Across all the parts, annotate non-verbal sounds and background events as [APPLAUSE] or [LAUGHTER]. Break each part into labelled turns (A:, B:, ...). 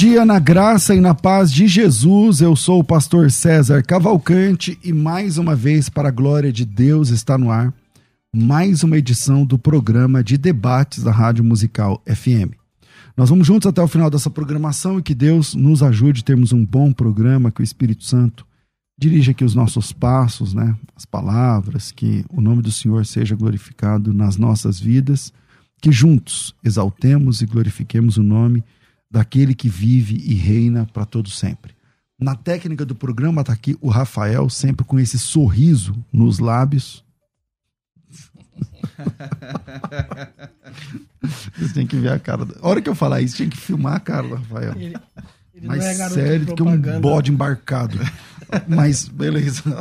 A: Dia na graça e na paz de Jesus. Eu sou o pastor César Cavalcante e mais uma vez, para a glória de Deus, está no ar mais uma edição do programa de debates da Rádio Musical FM. Nós vamos juntos até o final dessa programação e que Deus nos ajude a termos um bom programa, que o Espírito Santo dirija aqui os nossos passos, né? As palavras, que o nome do Senhor seja glorificado nas nossas vidas, que juntos exaltemos e glorifiquemos o nome de daquele que vive e reina para todo sempre. Na técnica do programa está aqui o Rafael, sempre com esse sorriso nos lábios. [LAUGHS] Você tem que ver a cara. A hora que eu falar isso, tinha que filmar a cara do Rafael. Ele, ele Mais é sério do que um bode embarcado. Mas beleza. [LAUGHS]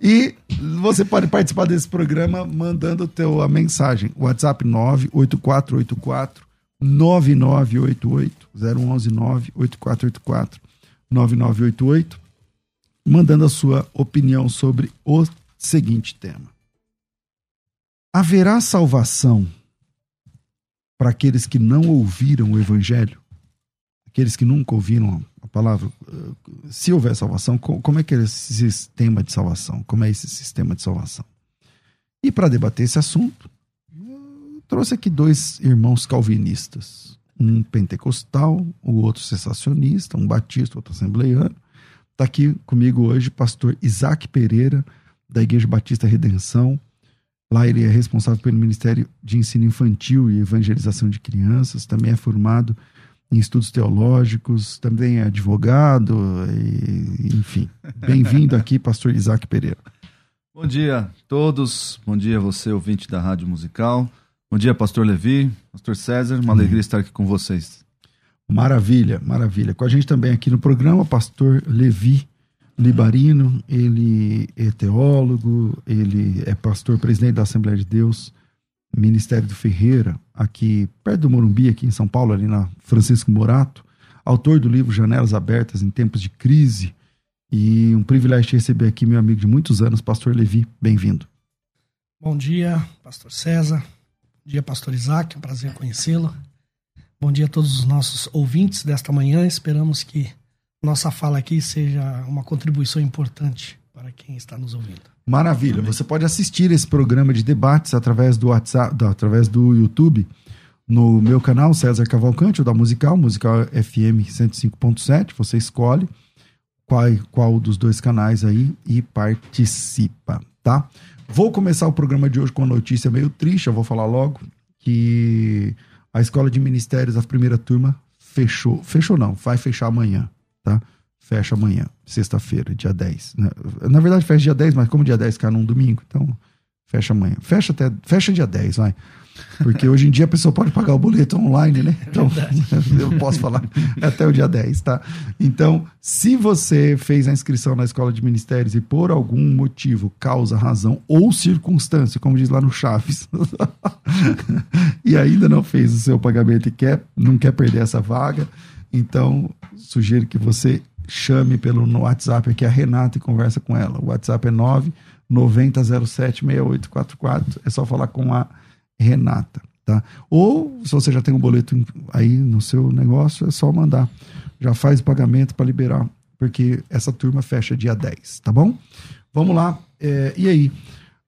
A: E você pode participar desse programa mandando teu, a mensagem. WhatsApp 98484 9988 011 98484 9988 mandando a sua opinião sobre o seguinte tema. Haverá salvação para aqueles que não ouviram o evangelho? Aqueles que nunca ouviram a palavra? Se houver salvação, como é que é esse sistema de salvação? Como é esse sistema de salvação? E para debater esse assunto, trouxe aqui dois irmãos calvinistas, um pentecostal, o outro sensacionista, um batista, outro assembleiano. Está aqui comigo hoje pastor Isaac Pereira, da Igreja Batista Redenção. Lá ele é responsável pelo Ministério de Ensino Infantil e Evangelização de Crianças, também é formado em estudos teológicos, também é advogado, e, enfim. Bem-vindo aqui, pastor Isaac Pereira.
B: Bom dia a todos, bom dia a você, ouvinte da Rádio Musical. Bom dia, pastor Levi, pastor César, uma alegria estar aqui com vocês.
A: Maravilha, maravilha. Com a gente também aqui no programa, pastor Levi Libarino, ele é teólogo, ele é pastor presidente da Assembleia de Deus, Ministério do Ferreira, aqui perto do Morumbi, aqui em São Paulo, ali na Francisco Morato, autor do livro Janelas Abertas em Tempos de Crise, e um privilégio de receber aqui meu amigo de muitos anos, pastor Levi, bem-vindo.
C: Bom dia, pastor César, dia, pastor Isaac, é um prazer conhecê-lo. Bom dia a todos os nossos ouvintes desta manhã. Esperamos que nossa fala aqui seja uma contribuição importante para quem está nos ouvindo.
A: Maravilha. Amém. Você pode assistir esse programa de debates através do WhatsApp, através do YouTube, no meu canal César Cavalcante, ou da Musical, Musical FM 105.7. Você escolhe qual, qual dos dois canais aí e participa, tá? Vou começar o programa de hoje com uma notícia meio triste, eu vou falar logo, que a Escola de Ministérios, a primeira turma, fechou. Fechou não, vai fechar amanhã, tá? Fecha amanhã, sexta-feira, dia 10. Né? Na verdade, fecha dia 10, mas como dia 10 cai num domingo, então fecha amanhã. Fecha até. Fecha dia 10, vai. Porque hoje em dia a pessoa pode pagar o boleto online, né? É então, [LAUGHS] eu posso falar até o dia 10, tá? Então, se você fez a inscrição na escola de ministérios e por algum motivo, causa, razão ou circunstância, como diz lá no Chaves, [LAUGHS] e ainda não fez o seu pagamento e quer, não quer perder essa vaga, então sugiro que você chame pelo no WhatsApp aqui a Renata e conversa com ela. O WhatsApp é 9 9007 6844. É só falar com a Renata. Tá? Ou, se você já tem um boleto aí no seu negócio, é só mandar. Já faz o pagamento para liberar porque essa turma fecha dia 10, tá bom? Vamos lá. É, e aí?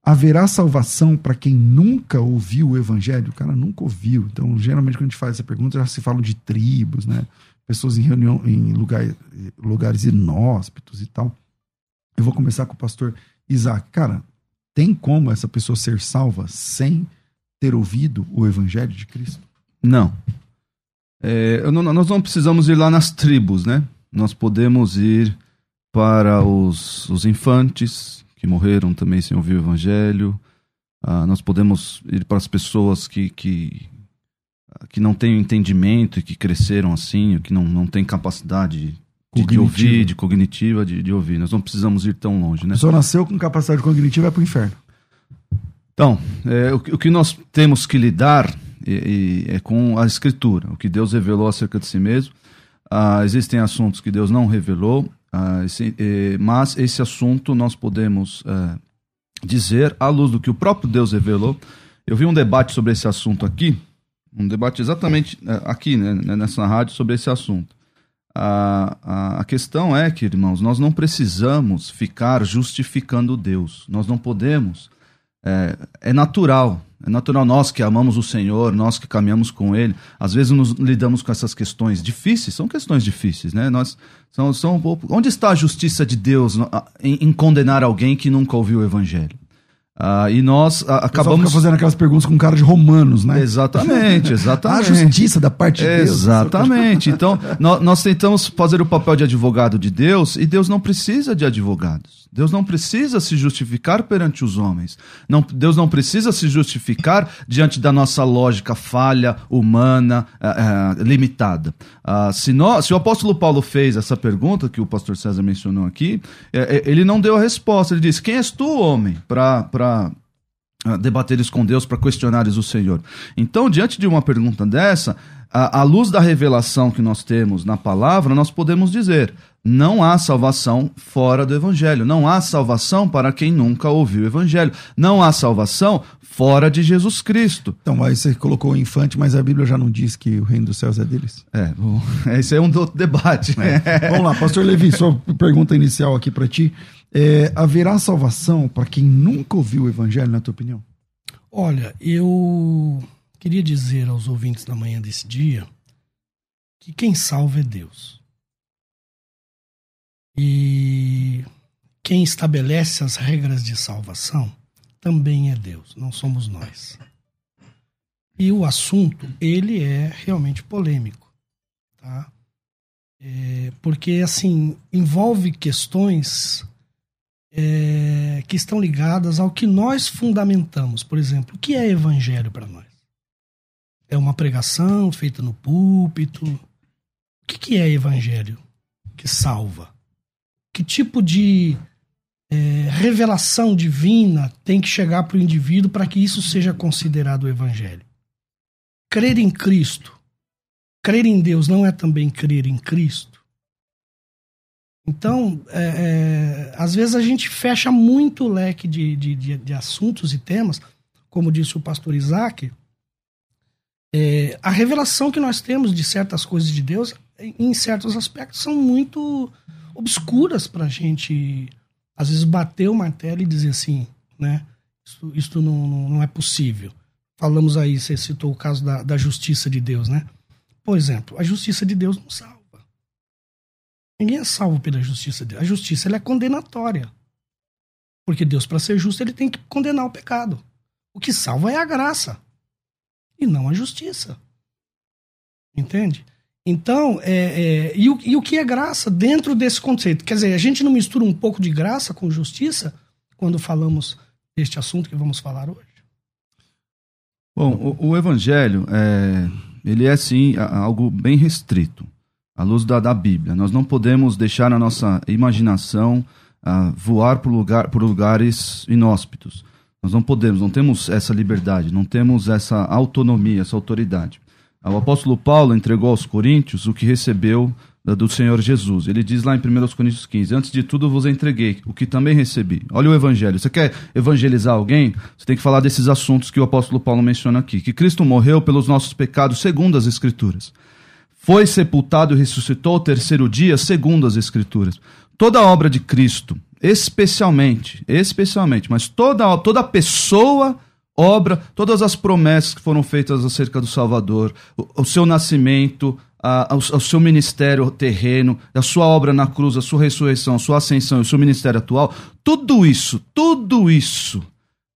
A: Haverá salvação para quem nunca ouviu o evangelho? O cara nunca ouviu. Então, geralmente, quando a gente faz essa pergunta, já se fala de tribos, né? Pessoas em reunião, em lugar, lugares inóspitos e tal. Eu vou começar com o pastor Isaac. Cara, tem como essa pessoa ser salva sem ter ouvido o evangelho de Cristo?
B: Não. É, não, nós não precisamos ir lá nas tribos, né? Nós podemos ir para os, os infantes que morreram também sem ouvir o evangelho. Ah, nós podemos ir para as pessoas que, que, que não têm entendimento e que cresceram assim, que não, não têm capacidade de, de, ouvir, de cognitiva, de, de ouvir. Nós não precisamos ir tão longe, né?
A: Pessoa nasceu com capacidade cognitiva é para o inferno.
B: Então, é, o, o, que nós temos que lidar é, é, com a Escritura, o que Deus revelou acerca de si mesmo. Ah, existem assuntos que Deus não revelou, ah, esse, mas esse assunto nós podemos eh, dizer à luz do que o próprio Deus revelou. Eu vi um debate sobre esse assunto aqui, um debate exatamente eh, aqui, né, nessa rádio, sobre esse assunto. A, a, a, questão é que, irmãos, nós não precisamos ficar justificando Deus. Nós não podemos. É, é natural é natural nós que amamos o Senhor, nós que caminhamos com Ele, às vezes nos lidamos com essas questões difíceis, são questões difíceis, né? Nós são, são onde está a justiça de Deus em, em condenar alguém que nunca ouviu o Evangelho? Ah, e nós ah, acabamos
A: fazendo aquelas perguntas com cara de romanos, né?
B: Exatamente, [LAUGHS] exatamente.
A: a justiça da parte de
B: Deus. Exatamente. Então, nós, nós tentamos fazer o papel de advogado de Deus e Deus não precisa de advogados. Deus não precisa se justificar perante os homens. Não, Deus não precisa se justificar diante da nossa lógica falha, humana, é, é, limitada. Ah, se, nós, se, o apóstolo Paulo fez essa pergunta que o pastor César mencionou aqui, é, ele não deu a resposta. Ele disse: Quem és tu, homem, para debateres com Deus, para questionares o Senhor? Então, diante de uma pergunta dessa, à luz da revelação que nós temos na palavra, nós podemos dizer: não há salvação fora do Evangelho. Não há salvação para quem nunca ouviu o Evangelho. Não há salvação fora de Jesus Cristo.
A: Então, aí você colocou o infante, mas a Bíblia já não diz que o reino dos céus é deles?
B: É, bom, [LAUGHS] esse é um outro debate.
A: É. Vamos lá, pastor Levi, sua pergunta inicial aqui para ti. É, haverá salvação para quem nunca ouviu o Evangelho, na tua opinião?
C: Olha, eu queria dizer aos ouvintes na manhã desse dia que quem salva é Deus. E quem estabelece as regras de salvação também é Deus, não somos nós. E o assunto, ele é realmente polêmico, tá? É, porque, assim, envolve questões é, que estão ligadas ao que nós fundamentamos. Por exemplo, o que é evangelho para nós? É uma pregação feita no púlpito? O que, que é evangelho que salva? que tipo de é, revelação divina tem que chegar para o indivíduo para que isso seja considerado o evangelho. Crer em Cristo, crer em Deus não é também crer em Cristo? Então, é, é, às vezes a gente fecha muito o leque de, de, de, de assuntos e temas, como disse o pastor Isaac. É, a revelação que nós temos de certas coisas de Deus, em certos aspectos, são muito obscuras para a gente, às vezes, bater o martelo e dizer assim, né? Isso, isso não, não, é possível. Falamos aí, você citou o caso da, da justiça de Deus, né? Por exemplo, a justiça de Deus não salva. Ninguém é salvo pela justiça de Deus. A justiça é condenatória. Porque Deus, para ser justo, ele tem que condenar o pecado. O que salva é a graça e não a justiça. Entende? Então, é, é, e, o, e o que é graça dentro desse conceito? Quer dizer, a gente não mistura um pouco de graça com justiça quando falamos deste assunto que vamos falar hoje?
B: Bom, o, o evangelho, é, ele é sim algo bem restrito, à luz da, da Bíblia. Nós não podemos deixar a nossa imaginação uh, voar por, lugar, por lugares inóspitos. Nós não podemos, não temos essa liberdade, não temos essa autonomia, essa autoridade. O apóstolo Paulo entregou aos coríntios o que recebeu do Senhor Jesus. Ele diz lá em 1 Coríntios 15: Antes de tudo vos entreguei o que também recebi. Olha o evangelho. Você quer evangelizar alguém? Você tem que falar desses assuntos que o apóstolo Paulo menciona aqui: que Cristo morreu pelos nossos pecados segundo as Escrituras. Foi sepultado e ressuscitou ao terceiro dia, segundo as Escrituras. Toda obra de Cristo, especialmente, especialmente, mas toda, toda pessoa, obra, todas as promessas que foram feitas acerca do Salvador, o, o seu nascimento, a, seu ministério terreno, a sua obra na cruz, a sua ressurreição, a sua ascensão, o seu ministério atual, tudo isso, tudo isso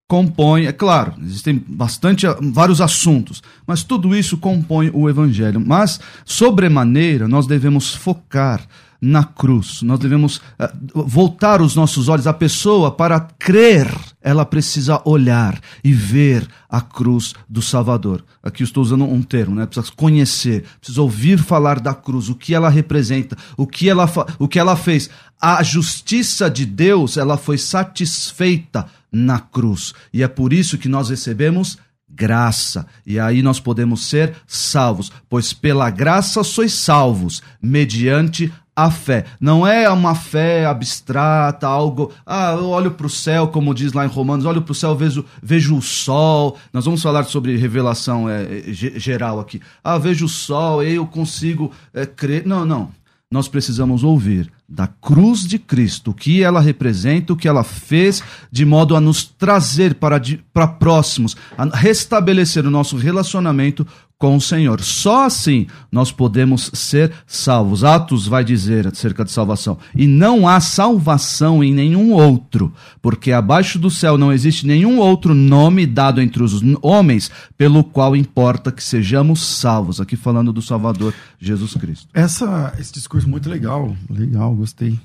B: compõe, é claro, existem bastante vários assuntos, mas tudo isso compõe o evangelho. Mas sobremaneira nós devemos focar na cruz. Nós devemos uh, voltar os nossos olhos à pessoa para crer. Ela precisa olhar e ver a cruz do Salvador. Aqui estou usando um termo, né? Precisa conhecer, precisa ouvir falar da cruz, o que ela representa, o que ela, o que ela fez. A justiça de Deus, ela foi satisfeita na cruz. E é por isso que nós recebemos graça. E aí nós podemos ser salvos, pois pela graça sois salvos, mediante a fé. Não é uma fé abstrata, algo. Ah, eu olho para o céu, como diz lá em Romanos, olho para o céu, vejo, vejo o sol. Nós vamos falar sobre revelação é, geral aqui. Ah, vejo o sol, eu consigo é, crer. Não, não. Nós precisamos ouvir da cruz de Cristo, o que ela representa, o que ela fez, de modo a nos trazer para, para próximos, a restabelecer o nosso relacionamento com o Senhor. Só assim nós podemos ser salvos. Atos vai dizer acerca de salvação. E não há salvação em nenhum outro, porque abaixo do céu não existe nenhum outro nome dado entre os homens pelo qual importa que sejamos salvos. Aqui falando do Salvador Jesus Cristo.
A: Essa, esse discurso muito legal, legal, gostei.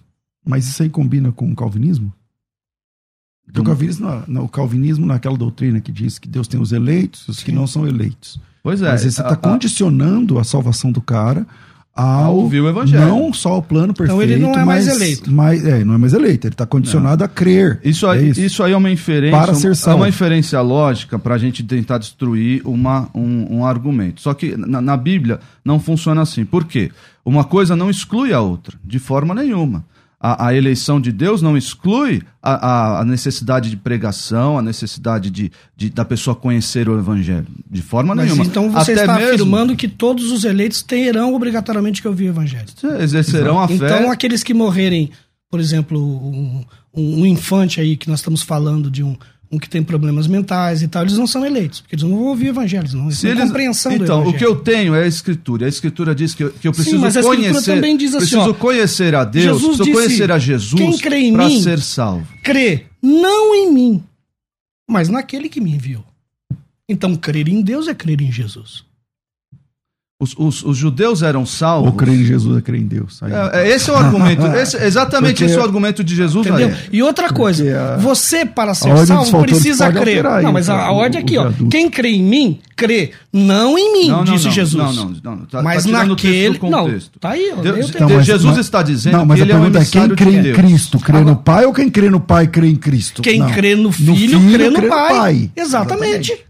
A: Mas isso aí combina com o calvinismo? Porque o calvinismo, o calvinismo naquela doutrina que diz que Deus tem os eleitos e os que não são eleitos.
B: Pois é.
A: Mas você está condicionando a salvação do cara ao
B: ouvir o evangelho.
A: Não só ao plano perfeito.
C: Então ele não é mais eleito.
A: Mas, é, não é mais eleito. Ele está condicionado não. a crer.
B: Isso aí, é isso. isso. aí é uma inferência. Para ser salvo. É uma inferência lógica para a gente tentar destruir uma, um, um argumento. Só que na, na Bíblia não funciona assim. Por quê? Uma coisa não exclui a outra, de forma nenhuma a, a, eleição de Deus não exclui a, a, necessidade de pregação, a necessidade de, de, da pessoa conhecer o Evangelho. De forma
C: Mas
B: nenhuma.
C: Então você Até está mesmo... afirmando que todos os eleitos terão obrigatoriamente que ouvir o Evangelho.
B: Exercerão a fé.
C: Então aqueles que morrerem, por exemplo, um, um infante aí que nós estamos falando de um, um que tem problemas mentais e tal, eles não são eleitos, porque eles não vão ouvir evangelhos, não. Eles
B: eles,
C: compreensão
B: então, o que eu tenho é a escritura. A escritura diz que eu, que eu preciso Sim, mas a conhecer. Também diz assim, preciso ó, conhecer a Deus, Jesus preciso disse, conhecer a Jesus para ser salvo.
C: Crê não em mim, mas naquele que me enviou. Então, crer em Deus é crer em Jesus.
B: Os, os, os, judeus eram salvos.
A: Ou crer em Jesus é crer em Deus.
B: É, é, esse é o argumento. [LAUGHS] Esse, exatamente Porque, esse é o argumento de Jesus.
C: Entendeu? Aí. E outra coisa, a, você, para ser salvo, precisa crer. Não, mas a, a ordem aqui, ó. Quem crê em mim, crê não em mim, não, não, disse
B: não,
C: Jesus.
B: Não, não, não. Tá,
C: mas tá naquele. Não, tá aí, ó.
B: Deus, então, mas, Jesus está dizendo
A: não, mas
B: que
A: ele
B: é um
A: é quem crê em Cristo, crê no Pai ou quem crê no Pai crê em Cristo?
C: Quem crê no Filho, crê no Pai. Exatamente.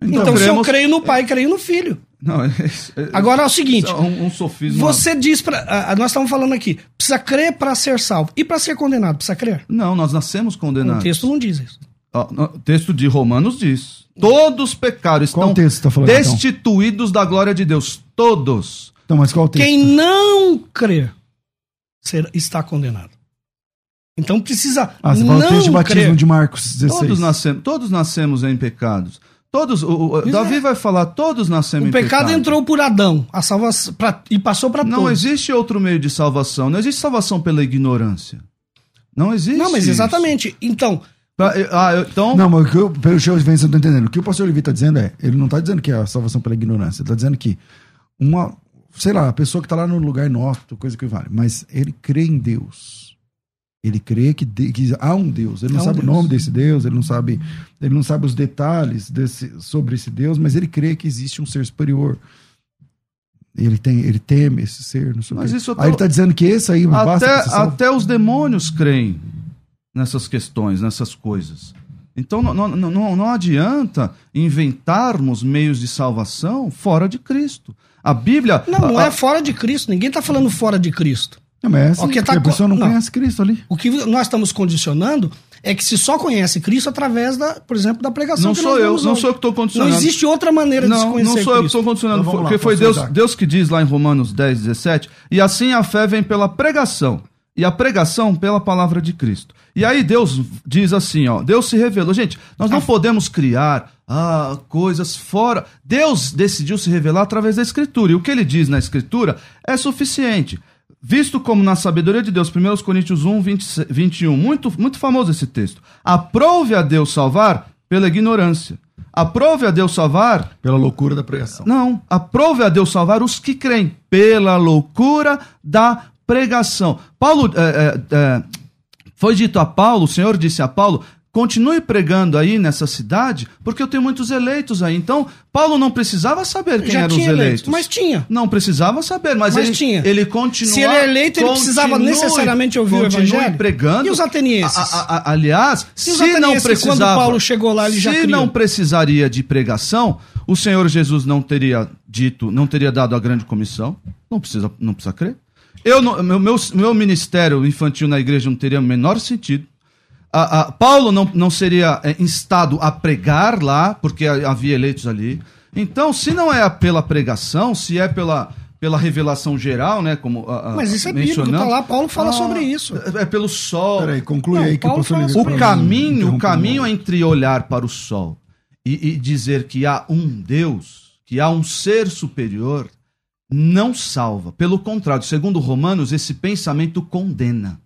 C: Então, se eu creio no Pai, creio no Filho. Não, [LAUGHS] é, é, Agora é o seguinte: é
B: um, um sofismo.
C: Você diz para. Nós estamos falando aqui, precisa crer para ser salvo. E para ser condenado, precisa crer?
B: Não, nós nascemos condenados.
C: O texto não diz isso.
B: O texto de Romanos diz: todos pecaram, estão
A: tá falando,
B: então? destituídos então? da glória de Deus. Todos.
A: Então, mas qual texto?
C: Quem não crer está condenado. Então precisa.
A: Ah, você
C: não
A: fala o texto de batismo
C: crer.
A: de Marcos 16.
B: Todos nascemos, todos nascemos em pecados. Todos, o, o Davi é. vai falar, todos nascemos
C: o pecado. O pecado entrou por Adão, a salvação pra, e passou para todos.
B: Não existe outro meio de salvação. Não existe salvação pela ignorância. Não existe.
C: Não, mas exatamente. Isso. Então,
B: ah, então...
A: Não, mas o que eu, pelo show de eu não tô entendendo. O que o pastor Levi está dizendo é, ele não está dizendo que é a salvação pela ignorância, ele está dizendo que uma, sei lá, a pessoa que está lá no lugar nosso, coisa que vale, mas ele crê em Deus. Ele crê que, de, que há um Deus. Ele não sabe Deus. o nome desse Deus, ele não sabe, ele não sabe os detalhes desse, sobre esse Deus, mas ele crê que existe um ser superior. Ele tem, ele teme esse ser, não sei mas isso tô... Aí ele está dizendo que esse aí
B: até, até os demônios creem nessas questões, nessas coisas. Então não, não, não, não adianta inventarmos meios de salvação fora de Cristo. A Bíblia.
C: Não, não
B: a,
C: é fora de Cristo. Ninguém está falando fora de Cristo.
A: Não, mas é assim, o que tá, a pessoa não, não, conhece Cristo ali.
C: O que nós estamos condicionando é que se só conhece Cristo através da, por exemplo, da pregação
B: Não
C: que
B: sou
C: nós
B: eu, não
C: hoje.
B: sou eu que estou condicionando.
C: Não existe outra maneira de se
B: Não,
C: conhecer
B: não sou eu que estou condicionando,
A: Então vamos lá,
B: porque foi Deus. Deus que diz lá em Romanos 10, 17, e assim a fé vem pela pregação, e a pregação pela palavra de Cristo. E aí Deus diz assim, ó, Deus se revelou. Gente, nós não podemos criar ah, coisas fora. Deus decidiu se revelar através da Escritura, e o que ele diz na Escritura é suficiente. Visto como na sabedoria de Deus, 1 Coríntios 1, 20, 21, muito, muito famoso esse texto. Aprove a Deus salvar pela ignorância. Aprove a Deus salvar
A: Pela loucura da pregação.
B: não, aprove a Deus salvar os que creem pela loucura da pregação. Paulo, é, é, é, foi dito a Paulo, o Senhor disse a Paulo, continue pregando aí nessa cidade, porque eu tenho muitos eleitos aí. Então, Paulo não precisava saber quem
C: Já
B: eram os
C: tinha
B: eleitos.
C: eleito, mas tinha.
B: Não precisava saber, mas,
C: Mas
B: ele,
C: tinha.
B: ele continua.
C: Se ele é eleito, ele precisava necessariamente ouvir o evangelho?
B: pregando.
C: E os atenienses?
B: A- a- a- aliás, se não
C: atenienses,
B: precisava.
C: quando Paulo chegou lá, ele já
B: se não precisaria de pregação, o Senhor Jesus não teria dito, não teria dado a grande comissão. Não precisa, não precisa crer. Eu, não- meu, meu, meu ministério infantil na igreja não teria o menor sentido. A- a- Paulo não, não seria é, instado a pregar lá, porque ha- havia eleitos ali. Então, se não é pela pregação, se é pela, pela revelação geral, né? Como a, a-
C: Mas isso é bíblico, tá lá, Paulo fala
B: Ah,
C: sobre isso.
B: É, é pelo sol.
A: Peraí, conclui
C: Não,
A: aí que
C: Paulo
A: o
B: O
C: isso.
B: caminho, o
A: Interrompeu
B: caminho
A: mal.
B: entre olhar para o sol e, e dizer que há um Deus, que há um ser superior, não salva. Pelo contrário, segundo Romanos, esse pensamento condena.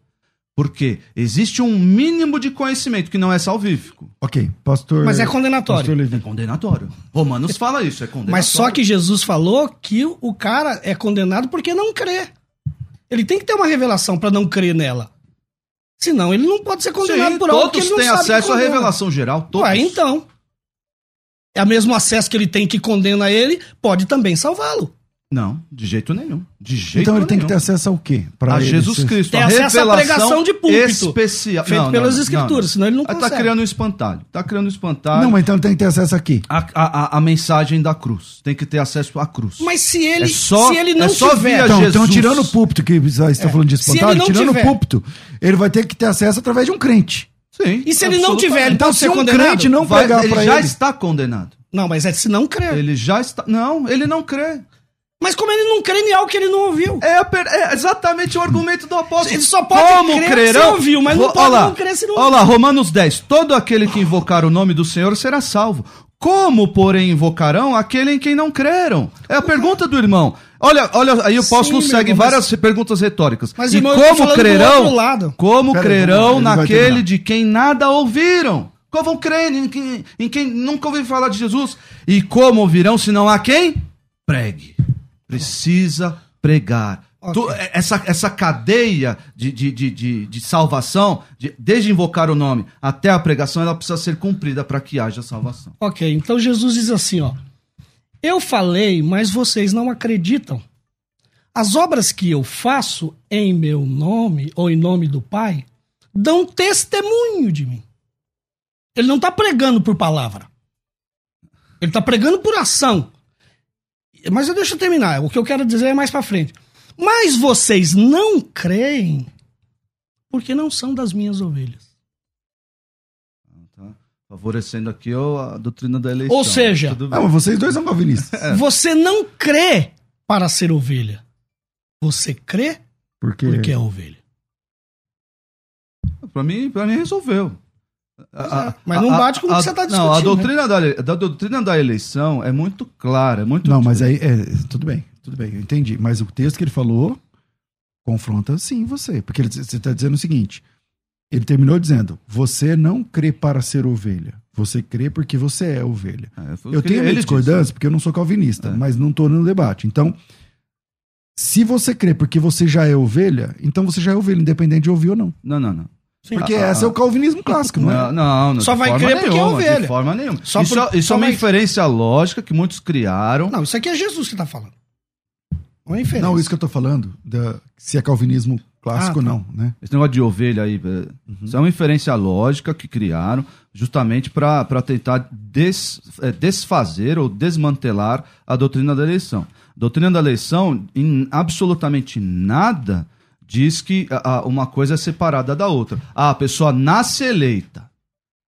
B: Porque existe um mínimo de conhecimento que não é salvífico.
A: Ok, pastor.
C: Mas é condenatório.
A: Pastor Levi.
B: É condenatório. Romanos fala isso, é condenatório.
C: Mas só que Jesus falou que o cara é condenado porque não crê. Ele tem que ter uma revelação para não crer nela. Senão ele não pode ser condenado
B: Sim,
C: por algo que
B: todos
C: ele não
B: têm
C: sabe que
B: acesso à revelação geral. Todos.
C: Ué, então. É o mesmo acesso que ele tem que condena ele, pode também salvá-lo.
B: Não, de jeito nenhum. De jeito
A: Então ele tem que
B: nenhum.
A: ter acesso ao quê? Pra
B: a
A: ele
B: Jesus
A: ser-
B: Cristo.
C: Tem
B: a
C: acesso à
B: revelação
C: pregação de púlpito,
B: especial.
C: feito pelas escrituras, senão ele não
B: Tá
C: consegue.
B: criando um espantalho. Tá criando um espantalho.
A: Não, mas então ele tem que ter acesso aqui.
B: a, a, a- a mensagem da cruz. Tem que ter acesso à cruz.
C: Mas se ele,
B: É só-
C: se ele não
B: é só
C: tiver.
A: Então,
B: Jesus.
A: então, tirando o púlpito, que você está falando de
C: Se ele
A: espantalho,
C: não
A: tirando
C: tiver-
A: o púlpito, ele vai ter que ter acesso através de um crente.
B: Sim.
C: E se ele não tiver, ele
A: Então,
C: pode
A: se
C: ser
A: um
C: condenado?
A: crente não
B: Vai-
A: pregar
B: ele
A: pra
B: já
A: ele.
B: está condenado.
C: Não, mas é se não crer.
B: Ele já está. Não, ele não crê.
C: Mas como ele não crê em algo que ele não ouviu?
B: É, é exatamente o argumento do apóstolo.
C: Ele só pode
B: Como
C: crer
B: crerão?
C: se ouviu, mas não pode
B: Olha lá,
C: não crer se não
B: Olha lá, Romanos 10. Todo aquele que invocar o nome do Senhor será salvo. Como, porém, invocarão aquele em quem não creram? É a pergunta do irmão. Olha, olha, aí o apóstolo
C: Sim,
B: segue
C: irmão,
B: várias perguntas retóricas.
C: Mas,
B: e
C: irmão,
B: como crerão? Como
A: Pera aí,
B: crerão
A: vai
B: naquele de quem nada ouviram? Como vão crer em quem, em quem nunca ouviram falar de Jesus? E como ouvirão se não há quem? Pregue. Precisa pregar.
C: Ok.
B: Tu- essa, essa cadeia de, de, de, de, de salvação, de- desde invocar o nome até a pregação, ela precisa ser cumprida para que haja salvação.
C: Ok, então Jesus diz assim, ó. Eu falei, mas vocês não acreditam. As obras que eu faço em meu nome ou em nome do Pai dão testemunho de mim. Ele não está pregando por palavra. Ele está pregando por ação. Mas eu deixa eu terminar. O que eu quero dizer é mais para frente. Mas vocês não creem porque não são das minhas ovelhas.
B: Tá? Favorecendo aqui ó, a doutrina da eleição.
C: Ou seja,
A: mas vocês dois são calvinistas.
B: É.
C: Você não crê para ser ovelha. Você crê
A: Porque.
C: porque é ovelha.
B: Pra mim, pra mim resolveu.
C: É, mas não bate com o que você tá
B: Não, a
C: discutindo,
B: doutrina, da, da doutrina da eleição é muito clara, é muito
A: Não, mas aí. é, tudo bem, tudo bem, eu entendi. Mas o texto que ele falou confronta sim você. Porque ele- você está dizendo o seguinte: ele terminou dizendo, você não crê para ser ovelha. Você crê porque você é ovelha.
B: É,
A: Eu tenho
B: ele
A: minha
B: disse.
A: discordância porque eu não sou calvinista,
B: É.
A: mas não estou no debate. Então, se você crê porque você já é ovelha, então você já é ovelha, independente de ouvir ou não.
B: Não, não, não.
A: Porque
B: Ah,
A: esse é o calvinismo clássico, não é?
B: Não, não, não,
C: Só vai crer porque é ovelha.
B: De forma nenhuma.
C: Só
B: isso
C: por-
B: isso é uma
C: vai-
B: inferência lógica que muitos criaram.
C: Não, isso aqui é Jesus que está falando. Não é inferência.
A: Não, isso que eu tô falando, da- se é calvinismo clássico
C: Ah, tá.
A: ou não, né?
B: Esse negócio de ovelha aí, é, isso é uma inferência lógica que criaram justamente para tentar des- é, desfazer ou desmantelar a doutrina da eleição. A doutrina da eleição, em absolutamente nada, diz que uma coisa é separada da outra. Ah, a pessoa nasce eleita.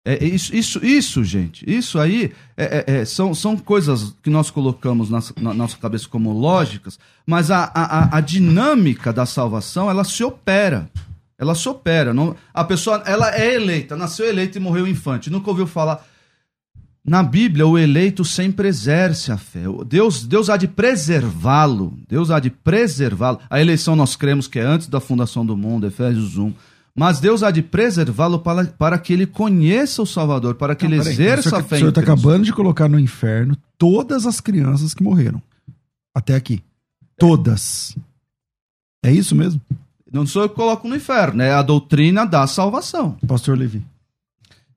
B: É, é isso, isso, isso, gente, isso aí é, é, é, são, são coisas que nós colocamos na, na nossa cabeça como lógicas, mas a, a, a dinâmica da salvação, ela se opera. Ela se opera. Não, a pessoa ela é eleita, nasceu eleita e morreu infante. Nunca ouviu falar. Na Bíblia, o eleito sempre exerce a fé. Deus, Deus há de preservá-lo. Deus há de preservá-lo. A eleição nós cremos que é antes da fundação do mundo, Efésios 1. Mas Deus há de preservá-lo para, para que ele conheça o Salvador, para que Não, ele exerça a fé.
A: O senhor está acabando de colocar no inferno todas as crianças que morreram. Até aqui. Todas. É isso mesmo?
B: Não sou eu que coloco no inferno, é a doutrina da salvação.
A: Pastor Levi.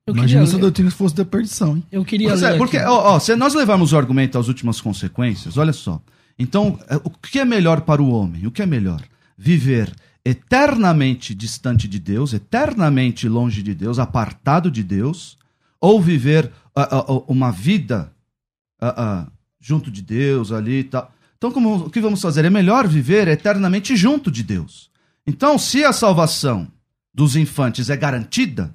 A: Eu Imagina se a doutrina fosse da perdição, hein?
C: Eu queria
B: Mas. É, porque, ó, ó, se nós levarmos o argumento às últimas consequências, olha só. Então, é, o que é melhor para o homem? O que é melhor? Viver eternamente distante de Deus, eternamente longe de Deus, apartado de Deus, ou viver uh, uh, uma vida uh, junto de Deus ali e tal. Então, como, o que vamos fazer? É melhor viver eternamente junto de Deus. Então, se a salvação dos infantes é garantida,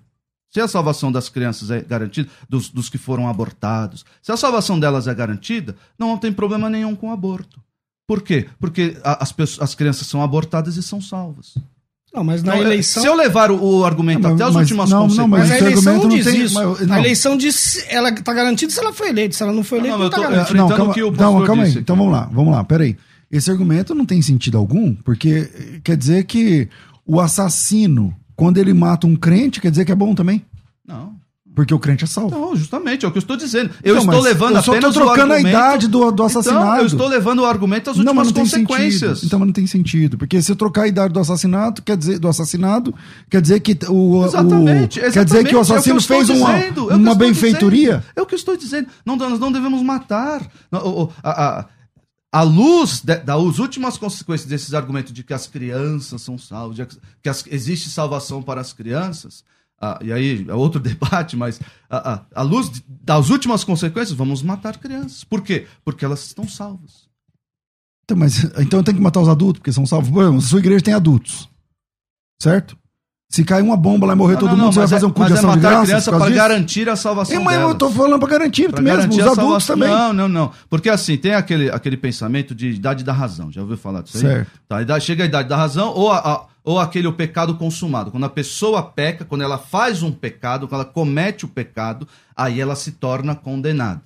B: se a salvação das crianças é garantida, dos, dos que foram abortados, se a salvação delas é garantida, não tem problema nenhum com o aborto. Por quê? Porque as, pessoas, as crianças são abortadas e são salvas.
C: Não, mas na não, eleição.
B: Se eu levar o, o argumento não, até as mas, últimas não, consequências. Não,
C: mas, mas a eleição não diz tem, isso. Mas, a eleição diz ela está garantida se ela foi eleita. Se ela não foi eleita, não, não,
B: não está garantida. Não, calma, que o
A: não, calma aí. Então vamos lá, vamos lá, peraí. Esse argumento não tem sentido algum, porque quer dizer que o assassino, quando ele mata um crente, quer dizer que é bom também?
B: Não.
A: Porque o crente é salvo.
B: Não, justamente, é o que eu estou dizendo. Eu então, estou levando eu só
A: apenas estou trocando a idade do, do assassinato. Então,
B: eu estou levando o argumento às últimas não, não consequências.
A: Então, mas não tem sentido. Porque se eu trocar a idade do assassinato, quer dizer, do assassinado, quer dizer que o. Exatamente. o exatamente quer dizer que o assassino é o que fez uma, dizendo, uma é benfeitoria? Dizendo.
B: É o que eu estou dizendo. Não, nós não devemos matar. A, a, à luz das últimas consequências desses argumentos de que as crianças são salvas, que as, existe salvação para as crianças, ah, e aí é outro [LAUGHS] debate, mas à, à luz de, das últimas consequências, vamos matar crianças. Por quê? Porque elas estão salvas.
A: Então, mas, então tem que matar os adultos, porque são salvos. Bom, sua igreja tem adultos, certo? Se cair uma bomba lá e morrer não, todo não, mundo, você vai fazer um culto de é ação
B: é
A: de graça?
B: criança para garantir a salvação
A: é, mas delas. eu tô falando para garantir pra mesmo, garantir os adultos também.
B: Não, não, não. Porque assim, tem aquele, aquele pensamento de idade da razão. Já ouviu falar disso aí? Certo. Tá, chega a idade da razão ou, a, a, ou aquele o pecado consumado. Quando a pessoa peca, quando ela faz um pecado, quando ela comete o pecado, aí ela se torna condenada.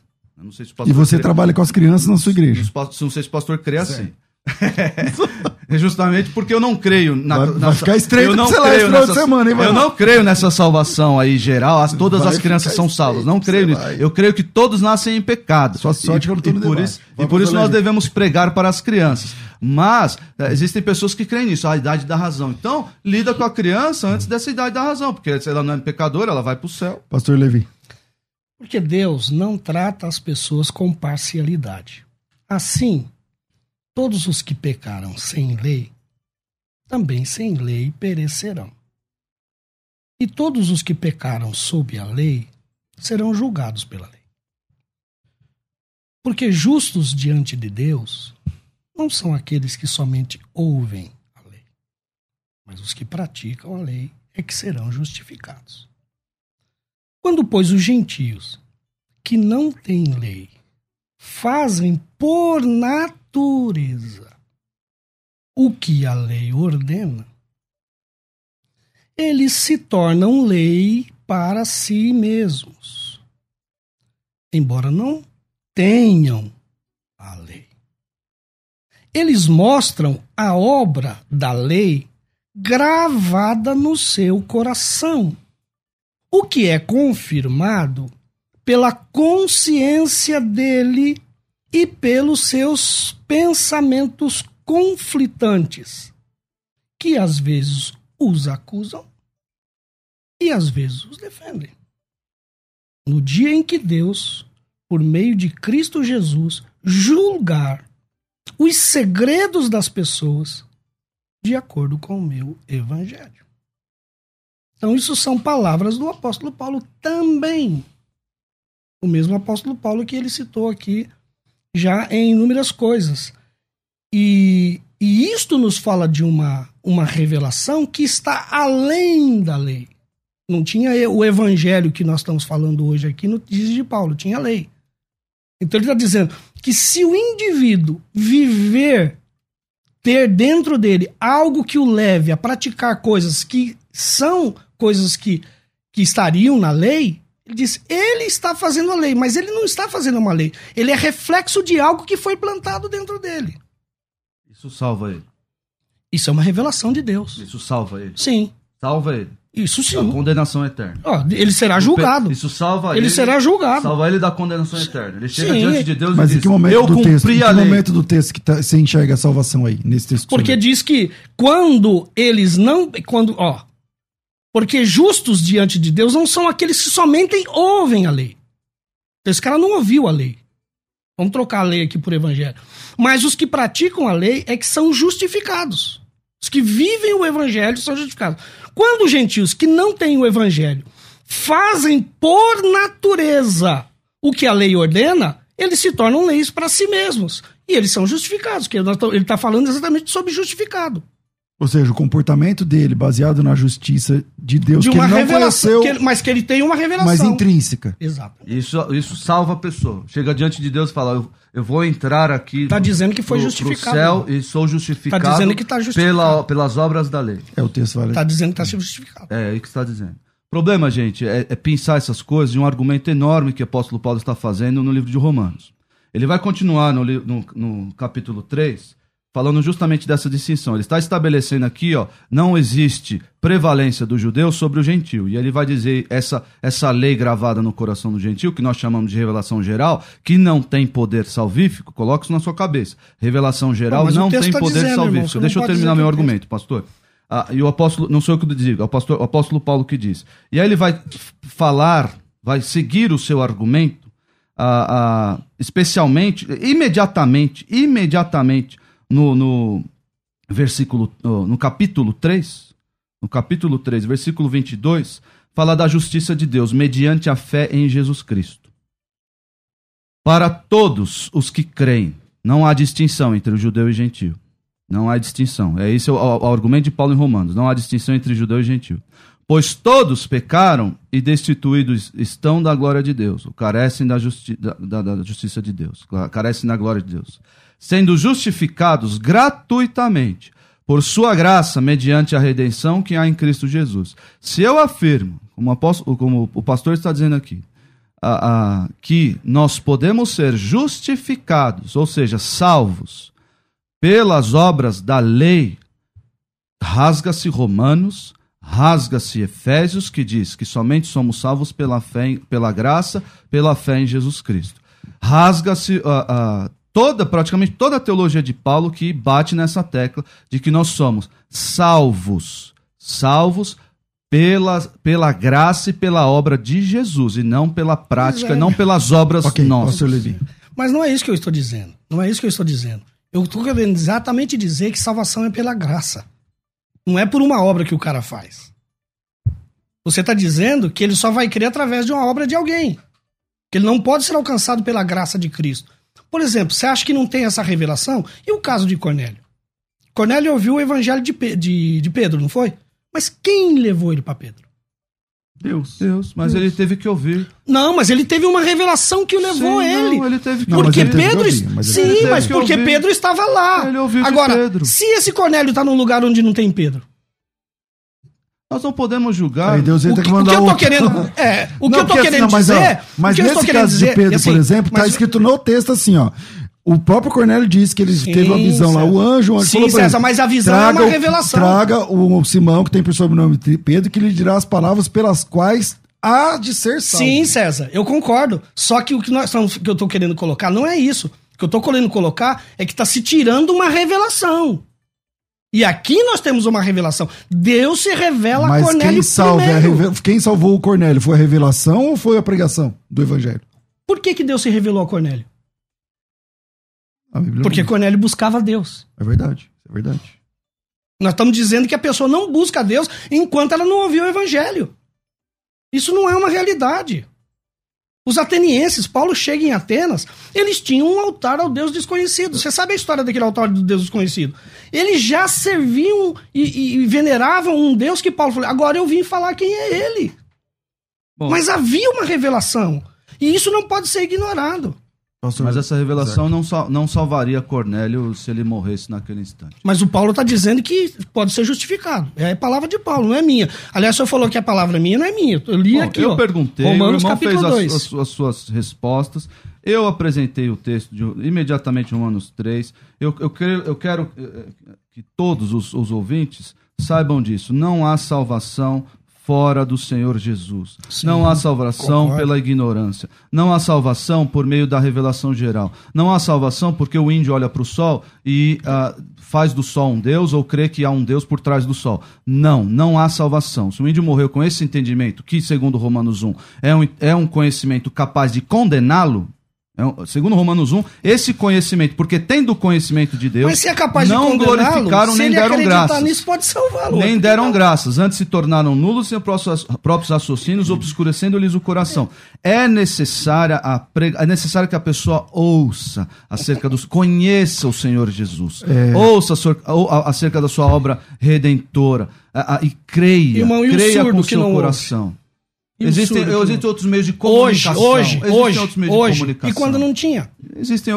A: Se e você crê... trabalha com as crianças na sua igreja.
B: Não sei se o pastor crê certo. assim. [LAUGHS] É justamente porque eu não creio
A: na. Vai, vai ficar estreito eu não creio
B: nessa, semana, hein, Eu não creio nessa salvação aí geral. As, todas vai as crianças são salvas. Não creio nisso. Eu creio que todos nascem em pecado.
A: Só sorte e, que eu não
B: e por isso, e por isso nós devemos pregar para as crianças. Mas é, existem pessoas que creem nisso, a idade da razão. Então, lida com a criança antes dessa idade da razão, porque se ela não é pecadora, ela vai para o céu.
A: Pastor Levi.
C: Porque Deus não trata as pessoas com parcialidade. Assim, Todos os que pecaram sem lei, também sem lei perecerão. E todos os que pecaram sob a lei serão julgados pela lei. Porque justos diante de Deus não são aqueles que somente ouvem a lei, mas os que praticam a lei é que serão justificados. Quando, pois, os gentios que não têm lei fazem por natureza o que a lei ordena, eles se tornam lei para si mesmos, embora não tenham a lei. Eles mostram a obra da lei gravada no seu coração, o que é confirmado pela consciência dele e pelos seus pensamentos conflitantes, que às vezes os acusam e às vezes os defendem. No dia em que Deus, por meio de Cristo Jesus, julgar os segredos das pessoas de acordo com o meu evangelho. Então, isso são palavras do apóstolo Paulo também o mesmo apóstolo Paulo que ele citou aqui já em inúmeras coisas. E, e isto nos fala de uma, uma revelação que está além da lei. Não tinha o evangelho que nós estamos falando hoje aqui no diz de Paulo, tinha lei. Então ele está dizendo que se o indivíduo viver, ter dentro dele algo que o leve a praticar coisas que são coisas que, que estariam na lei, ele diz, ele está fazendo a lei, mas ele não está fazendo uma lei. Ele é reflexo de algo que foi plantado dentro dele.
B: Isso salva ele.
C: Isso é uma revelação de Deus.
B: Isso salva ele.
C: Sim.
B: Salva ele.
C: Isso
B: Da
C: sim.
B: condenação eterna.
C: Ó, ele será julgado.
B: Isso salva ele.
C: Ele será julgado.
B: Salva ele da condenação eterna. Ele chega
C: Sim.
B: diante de Deus
A: Mas
B: e
A: em
B: diz:
A: que momento
B: Eu
A: do
B: cumpri
A: texto? Em
B: a
A: que
B: lei.
A: momento do texto que tá, você enxerga a salvação aí, nesse texto? que
C: Porque diz que quando eles não. Quando, ó. Porque justos diante de Deus não são aqueles que somente ouvem a lei. Então, esse cara não ouviu a lei. Vamos trocar a lei aqui por evangelho. Mas os que praticam a lei é que são justificados. Os que vivem o evangelho são justificados. Quando os gentios que não têm o evangelho fazem por natureza o que a lei ordena, eles se tornam leis para si mesmos. E eles são justificados, que ele está falando exatamente sobre justificado.
A: Ou seja, o comportamento dele baseado na justiça de Deus,
C: de
A: que
C: uma
A: ele não
C: revelação.
A: conheceu,
C: que ele- mas que ele tem uma revelação.
A: mas intrínseca.
C: Exato.
B: Isso, isso salva a pessoa. Chega diante de Deus e fala: Eu, eu vou entrar aqui.
C: Tá dizendo que foi
B: pro-
C: justificado.
B: Pro céu e sou justificado.
C: Tá dizendo que tá justificado.
B: Pela, pelas obras da lei.
A: É o texto vale.
C: Está dizendo que está justificado.
B: É aí que está dizendo. O problema, gente, é, é pensar essas coisas de um argumento enorme que o apóstolo Paulo está fazendo no livro de Romanos. Ele vai continuar no, no- no capítulo 3, falando justamente dessa distinção. Ele está estabelecendo aqui, ó, não existe prevalência do judeu sobre o gentil. E ele vai dizer essa, essa lei gravada no coração do gentil, que nós chamamos de revelação geral, que não tem poder salvífico, coloque isso na sua cabeça. Revelação geral
C: o
B: não tem
C: tá
B: poder
C: dizendo, irmão,
B: salvífico.
C: não
B: Deixa eu terminar meu
C: que o texto-
B: argumento, pastor. Ah, e o apóstolo, não sou eu que digo, é o apóstolo, o apóstolo Paulo que diz. E aí ele vai falar, vai seguir o seu argumento, ah, ah, especialmente, imediatamente, imediatamente, no, no versículo, no, capítulo 3, no capítulo 3, versículo 22, fala da justiça de Deus mediante a fé em Jesus Cristo. Para todos os que creem, não há distinção entre o judeu e gentio. Não há distinção. É esse o, o- o argumento de Paulo em Romanos. Não há distinção entre judeu e gentio. Pois todos pecaram e destituídos estão da glória de Deus, ou carecem da, justi da, da- da justiça de Deus, carecem da glória de Deus, sendo justificados gratuitamente por sua graça, mediante a redenção que há em Cristo Jesus. Se eu afirmo, como, como o pastor está dizendo aqui, a- a- que nós podemos ser justificados, ou seja, salvos, pelas obras da lei, rasga-se Romanos, rasga-se Efésios, que diz que somente somos salvos pela fé, pela graça, pela fé em Jesus Cristo. Rasga-se ah, ah, toda, praticamente toda a teologia de Paulo que bate nessa tecla de que nós somos salvos, salvos pela, pela graça e pela obra de Jesus, e não pela prática,
C: é.
B: não pelas obras
A: Ok,
B: nossas.
C: Mas não é isso que eu estou dizendo. Não é isso que eu estou dizendo. Eu estou querendo exatamente dizer que salvação é pela graça. Não é por uma obra que o cara faz. Você está dizendo que ele só vai crer através de uma obra de alguém. Que ele não pode ser alcançado pela graça de Cristo. Por exemplo, você acha que não tem essa revelação? E o caso de Cornélio? Cornélio ouviu o evangelho de, Pe- de, de Pedro, não foi? Mas quem levou ele para Pedro?
A: Deus.
B: Deus, mas ele teve que ouvir.
C: Não, mas ele teve uma revelação que o levou
B: Sim,
C: ele.
B: não, ele teve que
A: Não, mas
C: Porque
A: ele teve que
C: Pedro.
A: ouvir, mas
C: Sim,
B: teve
C: mas
B: que
C: porque. Pedro estava lá.
B: Ele ouviu de
C: Agora,
B: Pedro.
C: se esse Cornélio está num lugar onde não tem Pedro,
B: Nós não podemos julgar.
A: Aí Deus
C: o que,
A: que
C: o que eu tô
A: outro.
C: querendo. [LAUGHS] É, o que
A: Não,
C: eu tô
A: porque
C: querendo
A: assim, mas, ó,
C: dizer.
A: mas
C: o que eu
A: nesse caso
C: dizer,
A: de Pedro,
C: assim,
A: por exemplo, tá
C: mas-
A: escrito no texto assim, ó. O próprio Cornélio disse que ele
C: Sim,
A: teve uma visão lá.
C: César.
A: O anjo, o anjo
C: Sim,
A: falou
C: César,
A: ele,
C: mas a visão é
A: traga
C: uma
A: o-
C: revelação.
A: Traga o Simão, que tem por sobrenome Pedro, que lhe dirá as palavras pelas quais há de ser salvo.
C: Sim, César, eu concordo. Só que o que, nós que eu estou querendo colocar não é isso. O que eu estou querendo colocar é que está se tirando uma revelação. E aqui nós temos uma revelação. Deus se revela a
A: Mas
C: Cornélio
A: quem, salva é a
C: primeiro.
A: quem salvou o Cornélio? Foi a revelação ou foi a pregação do evangelho?
C: Por que, que Deus se revelou a Cornélio?
A: A
C: Porque
A: diz.
C: Cornélio buscava a Deus.
A: É verdade, é verdade.
C: Nós estamos dizendo que a pessoa não busca a Deus enquanto ela não ouviu o evangelho. Isso não é uma realidade. Os atenienses, Paulo chega em Atenas, eles tinham um altar ao Deus desconhecido. Você sabe a história daquele altar do Deus desconhecido? Eles já serviam e, e veneravam um Deus que Paulo falou: agora eu vim falar quem é ele. Bom, Mas havia uma revelação. E isso não pode ser ignorado.
B: Mas essa revelação não, sal, não salvaria Cornélio se ele morresse naquele instante.
C: Mas o Paulo está dizendo que pode ser justificado. É a palavra de Paulo, não é minha. Aliás, o senhor falou que a palavra é minha, não é minha. Eu li Bom, aqui.
B: Eu
C: ó,
B: perguntei, Romanos, o irmão fez as, as, as, suas respostas. Eu apresentei o texto de, imediatamente Romanos 3. Eu, eu, quero, eu quero eh, eh, que todos os, os ouvintes saibam disso. Não há salvação fora do Senhor Jesus. Sim, não há salvação concordo. pela ignorância. Não há salvação por meio da revelação geral. Não há salvação porque o índio olha para o sol e uh, faz do sol um Deus ou crê que há um Deus por trás do sol. Não, não há salvação. Se o índio morreu com esse entendimento, que segundo Romanos 1 é um, é um conhecimento capaz de condená-lo, segundo Romanos 1, esse conhecimento, porque tendo o conhecimento de Deus,
C: Mas se é capaz
B: não
C: de
B: glorificaram nem deram graças.
C: Nisso pode salvá-lo.
B: Nem deram graças. Antes se tornaram nulos seus próprios raciocínios, obscurecendo-lhes o coração. É necessária a pre... é necessário que a pessoa ouça acerca dos conheça o Senhor Jesus. É... Ouça acerca da sua obra redentora e creia, Irmão, e creia com o seu coração. Ouve? Existem, existem outros meios de comunicação.
C: Hoje, hoje, hoje, hoje. E quando não tinha?
B: Existem.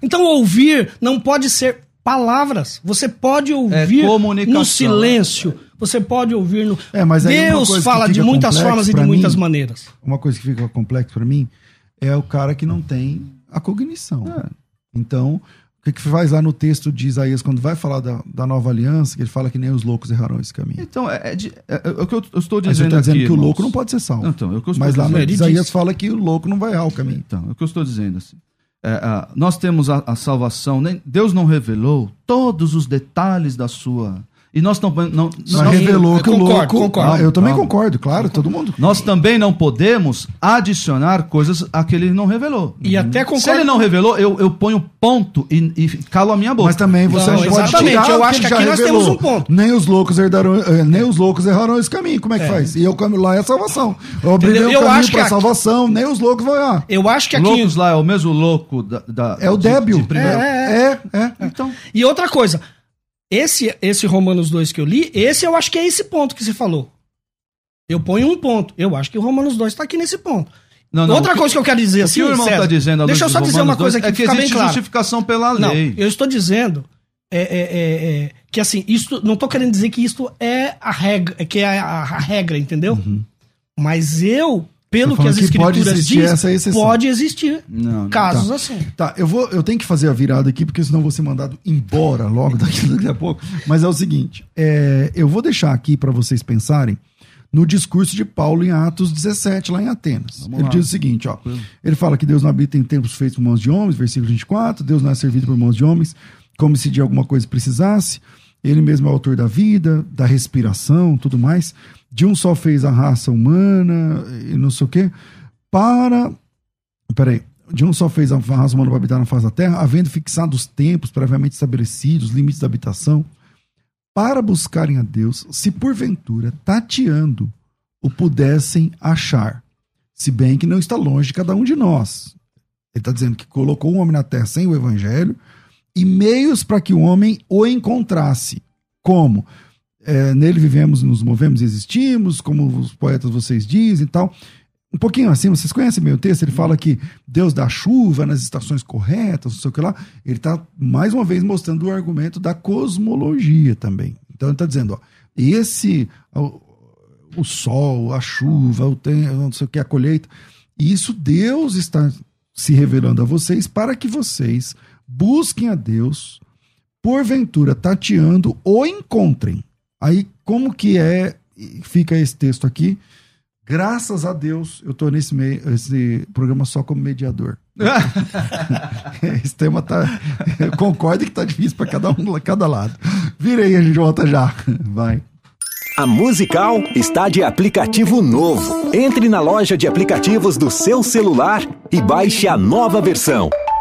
C: Então ouvir não pode ser palavras. Você pode ouvir é no silêncio. Você pode ouvir no.
A: É, mas
C: Deus fala de muitas formas e de mim, muitas maneiras.
A: Uma coisa que fica complexo para mim é o cara que não tem a cognição. É. Então, o que, que faz lá no texto de Isaías, quando vai falar da, da nova aliança, que ele fala que nem os loucos erraram esse caminho?
B: Então, é, é, de, é, é, o que eu, eu estou dizendo.
A: Mas dizendo
B: aqui,
A: que irmãos. o louco não pode ser salvo.
B: Então, é o que eu
A: Mas lá
B: no
A: Isaías fala que o louco não vai errar o caminho.
B: Então, é o que eu estou dizendo. Assim. É, nós temos a, a salvação, nem, Deus não revelou todos os detalhes da sua e nós não. não
A: Mas revelou que concordo, o louco. Concordo. Eu também concordo, claro, todo mundo.
B: Nós também não podemos adicionar coisas a que ele não revelou.
C: E até concordo.
B: Se ele não revelou, eu, eu ponho ponto e, e calo a minha boca.
A: Mas também você não, não pode exatamente, tirar
C: eu acho que, que aqui nós revelou. temos um ponto.
A: Nem os loucos herdaram, eh, nem os loucos erraram esse caminho. Como é que é. faz? E eu caminho lá é a salvação. Eu abri o caminho para salvação, nem os loucos vão lá.
C: Eu acho que aqui.
B: Loucos lá é o mesmo louco da. da
A: é o débil. De,
C: de é, é, é, é. Então. E outra coisa. Esse, esse Romanos 2 que eu li, esse eu acho que é esse ponto que você falou. Eu ponho um ponto. Eu acho que o Romanos 2 está aqui nesse ponto. Não, não, Outra que, coisa que eu quero dizer assim,
B: o irmão está dizendo,
C: deixa eu só dizer uma coisa aqui
B: é que fica bem claro. justificação pela lei.
C: Não, eu estou dizendo é, é, é, é que assim, isto, não estou querendo dizer que isto é a regra, que é a, a regra, entendeu? Uhum. Mas eu pelo que as escrituras dizem, pode existir não, não, casos
A: tá.
C: assim.
A: Tá, eu vou, eu tenho que fazer a virada aqui porque senão vou ser mandado embora logo daqui, [LAUGHS] daqui a pouco. Mas é o seguinte, é, eu vou deixar aqui para vocês pensarem no discurso de Paulo em Atos 17, lá em Atenas. Vamos ele lá. diz o seguinte, ó. Ele fala que Deus não habita em templos feitos por mãos de homens, versículo 24, Deus não é servido por mãos de homens, como se de alguma coisa precisasse. Ele mesmo é autor da vida, da respiração, tudo mais de um só fez a raça humana e não sei o quê, para. Peraí. De um só fez a raça humana para habitar na face da terra, havendo fixado os tempos previamente estabelecidos, os limites da habitação, para buscarem a Deus, se porventura, tateando, o pudessem achar. Se bem que não está longe de cada um de nós. Ele está dizendo que colocou o homem na terra sem o evangelho e meios para que o homem o encontrasse. Como? é, nele vivemos, nos movemos e existimos, como os poetas vocês dizem e tal. Um pouquinho assim, vocês conhecem meio texto, ele fala que Deus dá chuva nas estações corretas, não sei o que lá. Ele está, mais uma vez, mostrando o argumento da cosmologia também. Então ele está dizendo, ó, esse, o, o, sol, a chuva, o tempo, não sei o que, a colheita, isso Deus está se revelando a vocês para que vocês busquem a Deus, porventura tateando, o encontrem. Aí, como que é, fica esse texto aqui? Graças a Deus, eu estou nesse meio, esse programa só como mediador. [LAUGHS] esse tema tá. Eu concordo que tá difícil para cada um, cada lado. Vira aí, a gente volta já. Vai.
D: A Musical está de aplicativo novo. Entre na loja de aplicativos do seu celular e baixe a nova versão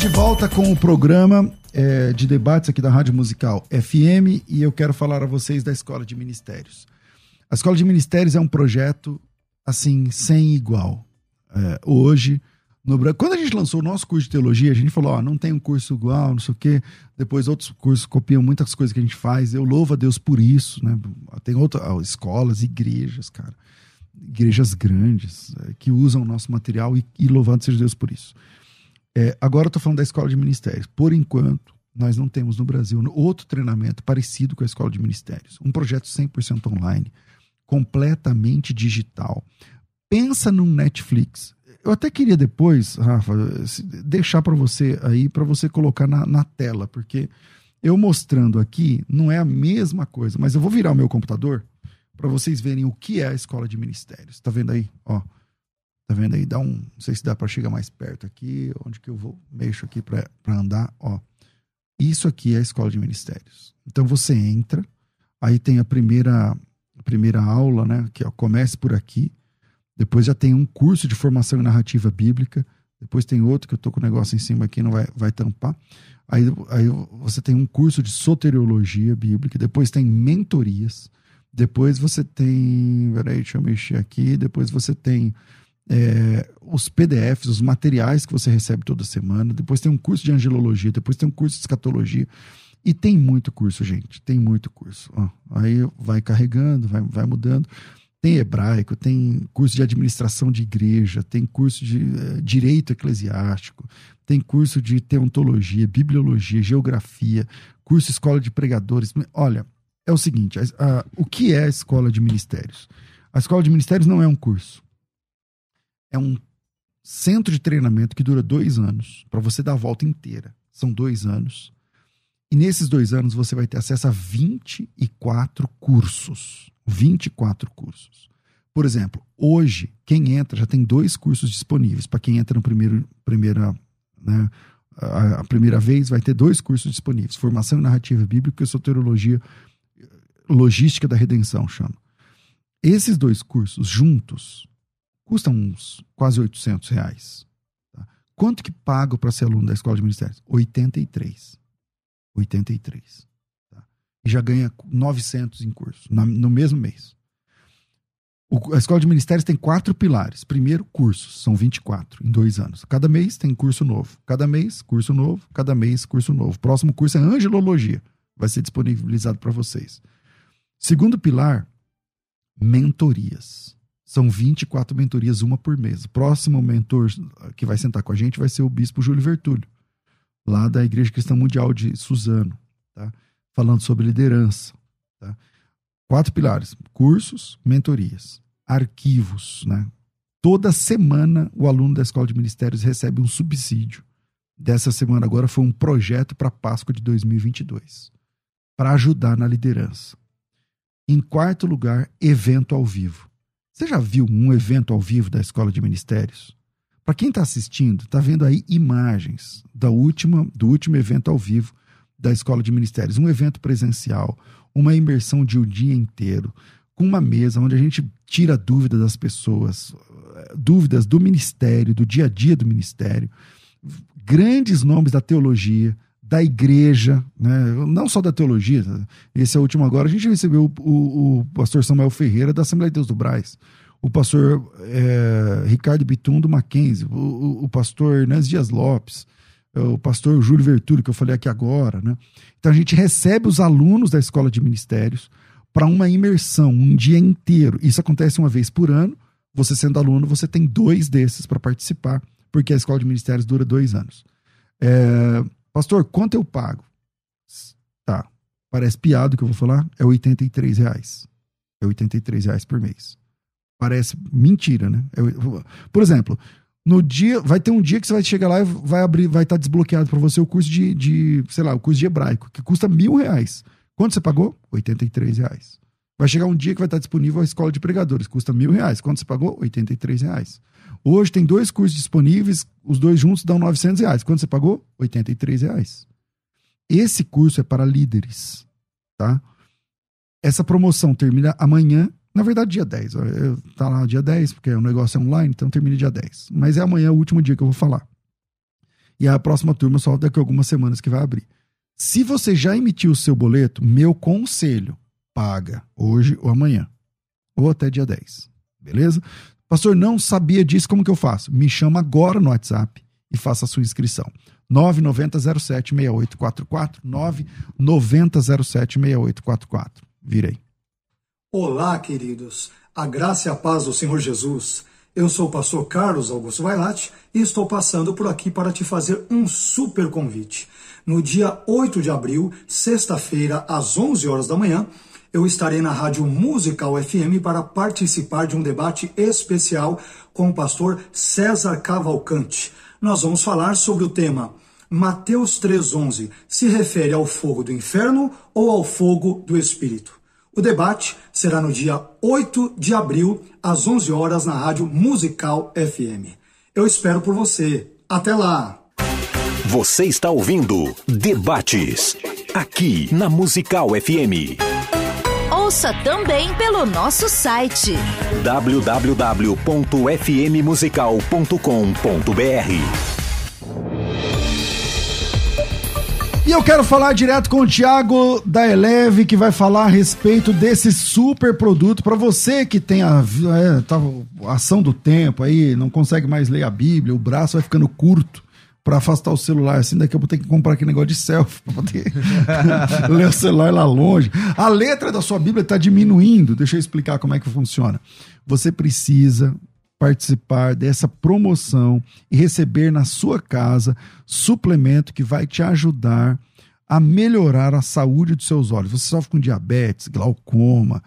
A: Estamos de volta com o programa é, de debates aqui da Rádio Musical FM e eu quero falar a vocês da Escola de Ministérios. A Escola de Ministérios é um projeto assim sem igual. É, hoje, no quando a gente lançou o nosso curso de teologia, a gente falou: ó, não tem um curso igual, não sei o quê. Depois outros cursos copiam muitas coisas que a gente faz. Eu louvo a Deus por isso, né? Tem outras escolas, igrejas, cara, igrejas grandes é, que usam o nosso material e, e louvado seja Deus por isso. É, agora eu estou falando da escola de ministérios. Por enquanto, nós não temos no Brasil outro treinamento parecido com a escola de ministérios. Um projeto 100% online, completamente digital. Pensa num Netflix. Eu até queria depois, Rafa, deixar para você aí, para você colocar na, na tela, porque eu mostrando aqui não é a mesma coisa, mas eu vou virar o meu computador para vocês verem o que é a escola de ministérios. Tá vendo aí? Ó. Tá vendo aí? Dá um, não sei se dá para chegar mais perto aqui, onde que eu vou mexo aqui para andar, ó. Isso aqui é a escola de ministérios. Então você entra, aí tem a primeira a primeira aula, né, que ó, comece por aqui. Depois já tem um curso de formação em narrativa bíblica. Depois tem outro que eu tô com o negócio em cima aqui, não vai, vai tampar. Aí, aí você tem um curso de soteriologia bíblica. Depois tem mentorias. Depois você tem. Peraí, deixa eu mexer aqui. Depois você tem é, os PDFs, os materiais que você recebe toda semana. Depois tem um curso de angelologia, depois tem um curso de escatologia. E tem muito curso, gente. Tem muito curso. Ó, aí vai carregando, vai, vai mudando. Tem hebraico, tem curso de administração de igreja, tem curso de uh, direito eclesiástico, tem curso de teontologia, bibliologia, geografia, curso escola de pregadores. Olha, é o seguinte: a, a, o que é a escola de ministérios? A escola de ministérios não é um curso é um centro de treinamento que dura dois anos, para você dar a volta inteira. São dois anos. E nesses dois anos você vai ter acesso a 24 cursos. 24 cursos. Por exemplo, hoje, quem entra já tem dois cursos disponíveis. Para quem entra no primeiro, primeira, né, a, a, primeira vez, vai ter dois cursos disponíveis: Formação em Narrativa Bíblica e Soteriologia Logística da Redenção, chama. Esses dois cursos juntos Custa uns quase 800 reais. Tá? Quanto que pago para ser aluno da Escola de Ministérios? 83. 83. Tá? E já ganha 900 em curso, no mesmo mês. O, a Escola de Ministérios tem quatro pilares. Primeiro, cursos, são 24 em dois anos. Cada mês tem curso novo. Cada mês, curso novo. Cada mês, curso novo. Próximo curso é Angelologia. Vai ser disponibilizado para vocês. Segundo pilar, mentorias. São 24 mentorias, uma por mês. O próximo mentor que vai sentar com a gente vai ser o bispo Júlio Vertúlio, lá da Igreja Cristã Mundial de Suzano, tá? falando sobre liderança. Tá? Quatro pilares: cursos, mentorias, arquivos. Né? Toda semana o aluno da Escola de Ministérios recebe um subsídio. Dessa semana agora foi um projeto para Páscoa de 2022, para ajudar na liderança. Em quarto lugar, evento ao vivo. Você já viu um evento ao vivo da Escola de Ministérios? Para quem está assistindo, está vendo aí imagens da última, do último evento ao vivo da Escola de Ministérios. Um evento presencial, uma imersão de um dia inteiro, com uma mesa onde a gente tira dúvidas das pessoas, dúvidas do ministério, do dia a dia do ministério, grandes nomes da teologia, da igreja, né? não só da teologia. Esse é o último agora. A gente recebeu o, o, o pastor Samuel Ferreira da Assembleia de Deus do Braz, o pastor é, Ricardo Bitum do Mackenzie, o, o, pastor Hernandes Dias Lopes, o pastor Júlio Vertúlio, que eu falei aqui agora. Né? Então a gente recebe os alunos da escola de ministérios para uma imersão, um dia inteiro. Isso acontece uma vez por ano. Você sendo aluno, você tem dois desses para participar, porque a escola de ministérios dura dois anos. É, Pastor, quanto eu pago? Tá. Parece piado que eu vou falar. É 83 reais. É 83 reais por mês. Parece mentira, né? Eu, por exemplo, no dia, vai ter um dia que você vai chegar lá e vai abrir, vai estar tá desbloqueado para você o curso de, de, sei lá, o curso de hebraico, que custa mil reais. Quanto você pagou? 83 reais. Vai chegar um dia que vai estar disponível a escola de pregadores, custa mil reais. Quanto você pagou? 83 reais. Hoje tem dois cursos disponíveis, os dois juntos dão 900 reais. Quanto você pagou? 83 reais. Esse curso é para líderes, tá? Essa promoção termina amanhã, na verdade dia 10. Tá lá dia 10, porque o negócio é online, então termina dia 10. Mas é amanhã o último dia que eu vou falar. E a próxima turma só daqui a algumas semanas que vai abrir. Se você já emitiu o seu boleto, meu conselho, paga hoje ou amanhã. Ou até dia 10. Beleza? Pastor, não sabia disso, como que eu faço? Me chama agora no WhatsApp e faça a sua inscrição. 990076844, 990076844. Virei.
E: Olá, queridos. A graça e a paz do Senhor Jesus. Eu sou o pastor Carlos Augusto Vailate e estou passando por aqui para te fazer um super convite. No dia 8 de abril, sexta-feira, às 11 horas da manhã, eu estarei na Rádio Musical FM para participar de um debate especial com o pastor César Cavalcante. Nós vamos falar sobre o tema Mateus 3,11 se refere ao fogo do inferno ou ao fogo do Espírito? O debate será no dia 8 de abril, às 11 horas, na Rádio Musical FM. Eu espero por você. Até lá!
D: Você está ouvindo Debates, aqui na Musical FM.
F: Ouça também pelo nosso site.
D: www.fmmusical.com.br.
A: E eu quero falar direto com o Thiago da Eleve, que vai falar a respeito desse super produto. Para você que tem a, é, tá, a ação do tempo aí, não consegue mais ler a Bíblia, o braço vai ficando curto para afastar o celular, assim, daqui eu vou ter que comprar aquele negócio de selfie para poder [LAUGHS] ler o celular lá longe. A letra da sua Bíblia está diminuindo. Deixa eu explicar como é que funciona. Você precisa participar dessa promoção e receber na sua casa suplemento que vai te ajudar a melhorar a saúde dos seus olhos. Você sofre com diabetes, glaucoma.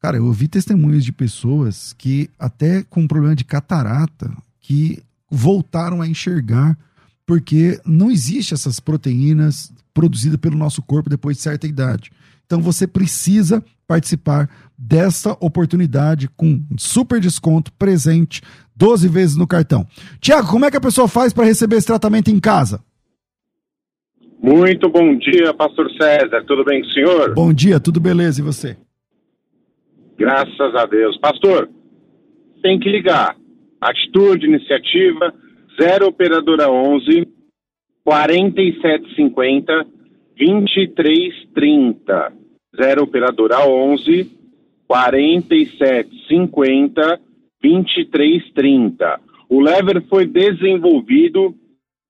A: Cara, eu ouvi testemunhos de pessoas que até com problema de catarata que voltaram a enxergar porque não existe essas proteínas produzidas pelo nosso corpo depois de certa idade. Então você precisa participar dessa oportunidade com super desconto presente 12 vezes no cartão. Tiago, como é que a pessoa faz para receber esse tratamento em casa?
G: Muito bom dia, pastor César. Tudo bem com o senhor?
A: Bom dia, tudo beleza e você?
G: Graças a Deus. Pastor, tem que ligar. Atitude, iniciativa, 0 operadora 11 4750 2330. 0 operadora 11 4750 2330. O lever foi desenvolvido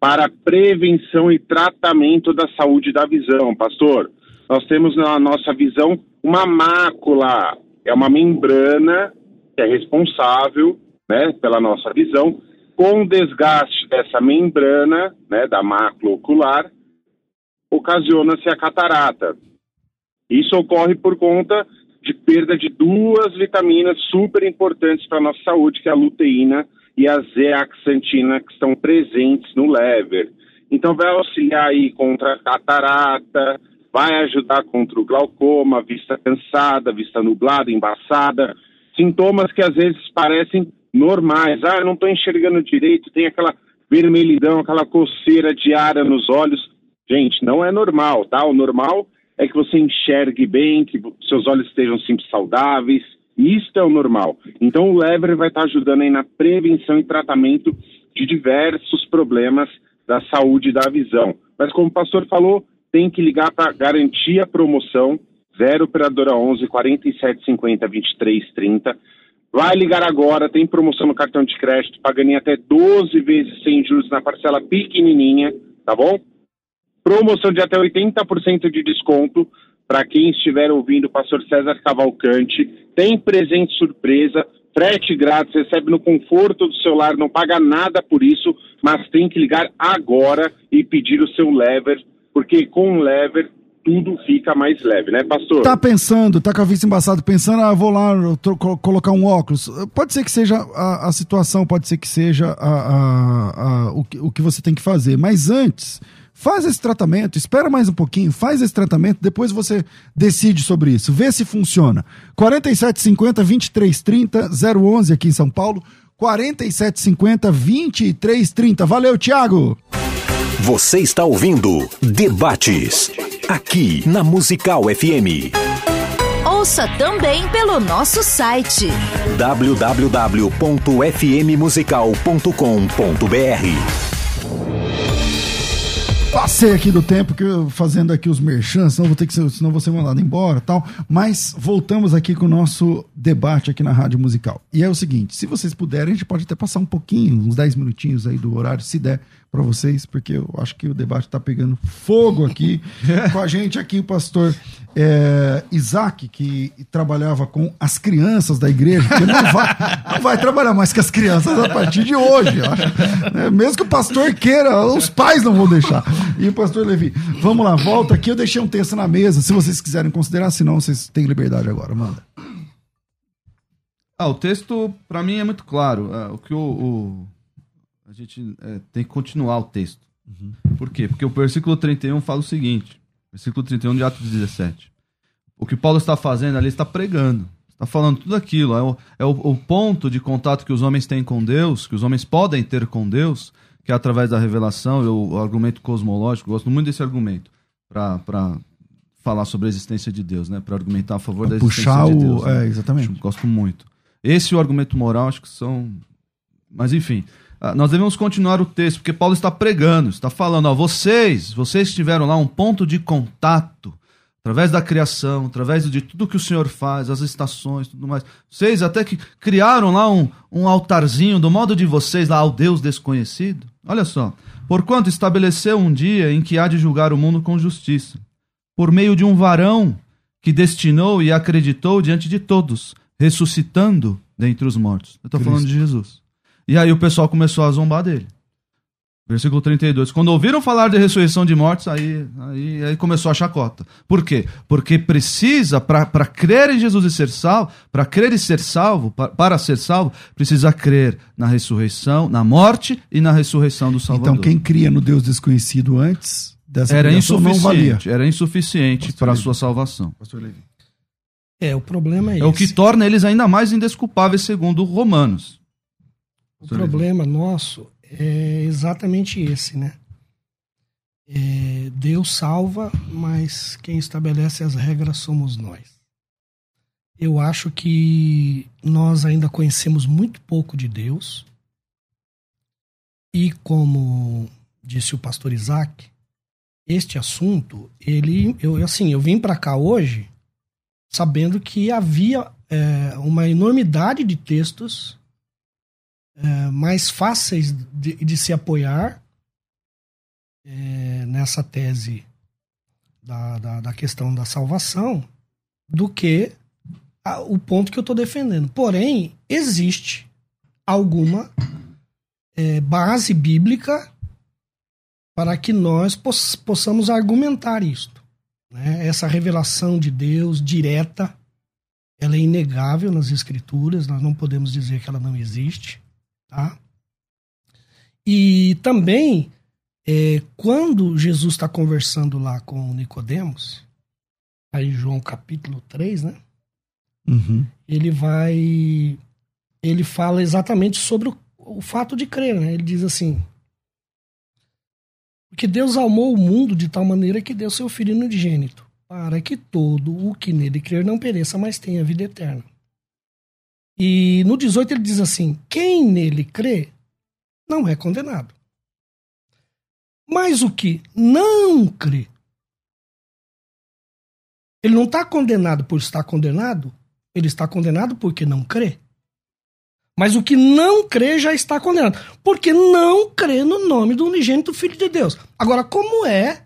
G: para prevenção e tratamento da saúde da visão, pastor. Nós temos na nossa visão uma mácula, é uma membrana que é responsável, né, pela nossa visão. Com o desgaste dessa membrana, né, da mácula ocular, ocasiona-se a catarata. Isso ocorre por conta de perda de duas vitaminas super importantes para a nossa saúde, que é a luteína e a zeaxantina, que estão presentes no lever. Então, vai auxiliar aí contra a catarata, vai ajudar contra o glaucoma, vista cansada, vista nublada, embaçada, sintomas que às vezes parecem normais. Ah, eu não estou enxergando direito, tem aquela vermelhidão, aquela coceira diária nos olhos. Gente, não é normal, tá? O normal é que você enxergue bem, que seus olhos estejam sempre saudáveis. Isso é o normal. Então o lever vai estar ajudando aí na prevenção e tratamento de diversos problemas da saúde da visão. Mas como o pastor falou, tem que ligar para garantir a promoção 0 operadora 11 4750 2330. Vai ligar agora, tem promoção no cartão de crédito, pagando em até 12 vezes sem juros na parcela pequenininha, tá bom? Promoção de até 80% de desconto para quem estiver ouvindo o pastor César Cavalcante. Tem presente surpresa, frete grátis, recebe no conforto do celular, não paga nada por isso, mas tem que ligar agora e pedir o seu lever, porque com o lever tudo fica mais leve, né, pastor?
A: Tá pensando, tá com a vista embaçada, pensando, ah, vou lá colocar um óculos. Pode ser que seja a, a situação, pode ser que seja a, a, a, o, que, o que você tem que fazer. Mas antes, faz esse tratamento, espera mais um pouquinho, faz esse tratamento, depois você decide sobre isso. Vê se funciona. 4750 2330 011 aqui em São Paulo. 4750 2330. Valeu, Thiago!
D: Você está ouvindo Debates, aqui na Musical FM.
F: Ouça também pelo nosso site
D: www.fmmusical.com.br.
A: Passei aqui do tempo que eu, fazendo aqui os merchants, senão vou ter que ser, senão vou ser mandado embora, tal. Mas voltamos aqui com o nosso debate aqui na Rádio Musical. E é o seguinte, se vocês puderem, a gente pode até passar um pouquinho, uns 10 minutinhos aí do horário, se der para vocês, porque eu acho que o debate está pegando fogo aqui. [LAUGHS] com a gente aqui o pastor é, Isaac, que trabalhava com as crianças da igreja, que não vai, [LAUGHS] não vai trabalhar mais com as crianças a partir de hoje. Acho. É, mesmo que o pastor queira, os pais não vão deixar. E o pastor Levi, vamos lá, volta aqui. Eu deixei um texto na mesa, se vocês quiserem considerar, senão vocês têm liberdade agora. Manda.
B: Ah, o texto, para mim, é muito claro. É, o que o, o a gente é, tem que continuar o texto. Uhum. Por quê? Porque o versículo 31 fala o seguinte: versículo 31 de Atos 17. O que Paulo está fazendo ali, está pregando. Está falando tudo aquilo. É, o, é o, o, ponto de contato que os homens têm com Deus, que os homens podem ter com Deus, que é através da revelação, eu, o argumento cosmológico. Gosto muito desse argumento para falar sobre a existência de Deus, né? Para argumentar a favor pra da existência
A: puxar
B: de Deus.
A: O... Né? É, exatamente.
B: Gosto muito. Esse e o argumento moral, acho que são. Mas enfim. Ah, nós devemos continuar o texto, porque Paulo está pregando, está falando, ó, vocês, vocês tiveram lá um ponto de contato, através da criação, através de tudo que o Senhor faz, as estações, tudo mais. Vocês até que criaram lá um, um altarzinho do modo de vocês lá ao Deus desconhecido. Olha só, porquanto estabeleceu um dia em que há de julgar o mundo com justiça, por meio de um varão que destinou e acreditou diante de todos, ressuscitando dentre os mortos. Eu estou falando de Jesus. E aí o pessoal começou a zombar dele. Versículo 32. Quando ouviram falar de ressurreição de mortos, aí, aí, aí começou a chacota. Por quê? Porque precisa, para crer em Jesus e ser salvo, para crer e ser salvo, pra, para ser salvo, precisa crer na ressurreição, na morte e na ressurreição do Salvador.
A: Então quem cria no Deus desconhecido antes dessa
B: era insuficiente, era insuficiente para a sua salvação. Pastor Levi.
C: É, o problema é, é
B: esse. É o que torna eles ainda mais indesculpáveis, segundo Romanos.
C: O problema nosso é exatamente esse, né? É, Deus salva, mas quem estabelece as regras somos nós. Eu acho que nós ainda conhecemos muito pouco de Deus. E como disse o pastor Isaac, este assunto, ele, eu assim, eu vim para cá hoje sabendo que havia é, uma enormidade de textos é, mais fáceis de, de se apoiar é, nessa tese da, da, da, questão da salvação do que a, o ponto que eu estou defendendo. Porém, existe alguma é, base bíblica para que nós poss possamos argumentar isto. Né? Essa revelação de Deus direta, ela é inegável nas Escrituras, nós não podemos dizer que ela não existe. Tá? E também, é, quando Jesus está conversando lá com Nicodemos, aí João capítulo 3, né?
A: Uhum.
C: Ele vai. Ele fala exatamente sobre o, o fato de crer, né? Ele diz assim: Porque Deus amou o mundo de tal maneira que deu seu filho unigênito, para que todo o que nele crer não pereça, mas tenha vida eterna. E no 18 ele diz assim: quem nele crê não é condenado. Mas o que não crê, ele não está condenado por estar condenado, ele está condenado porque não crê. Mas o que não crê já está condenado, porque não crê no nome do unigênito Filho de Deus. Agora, como é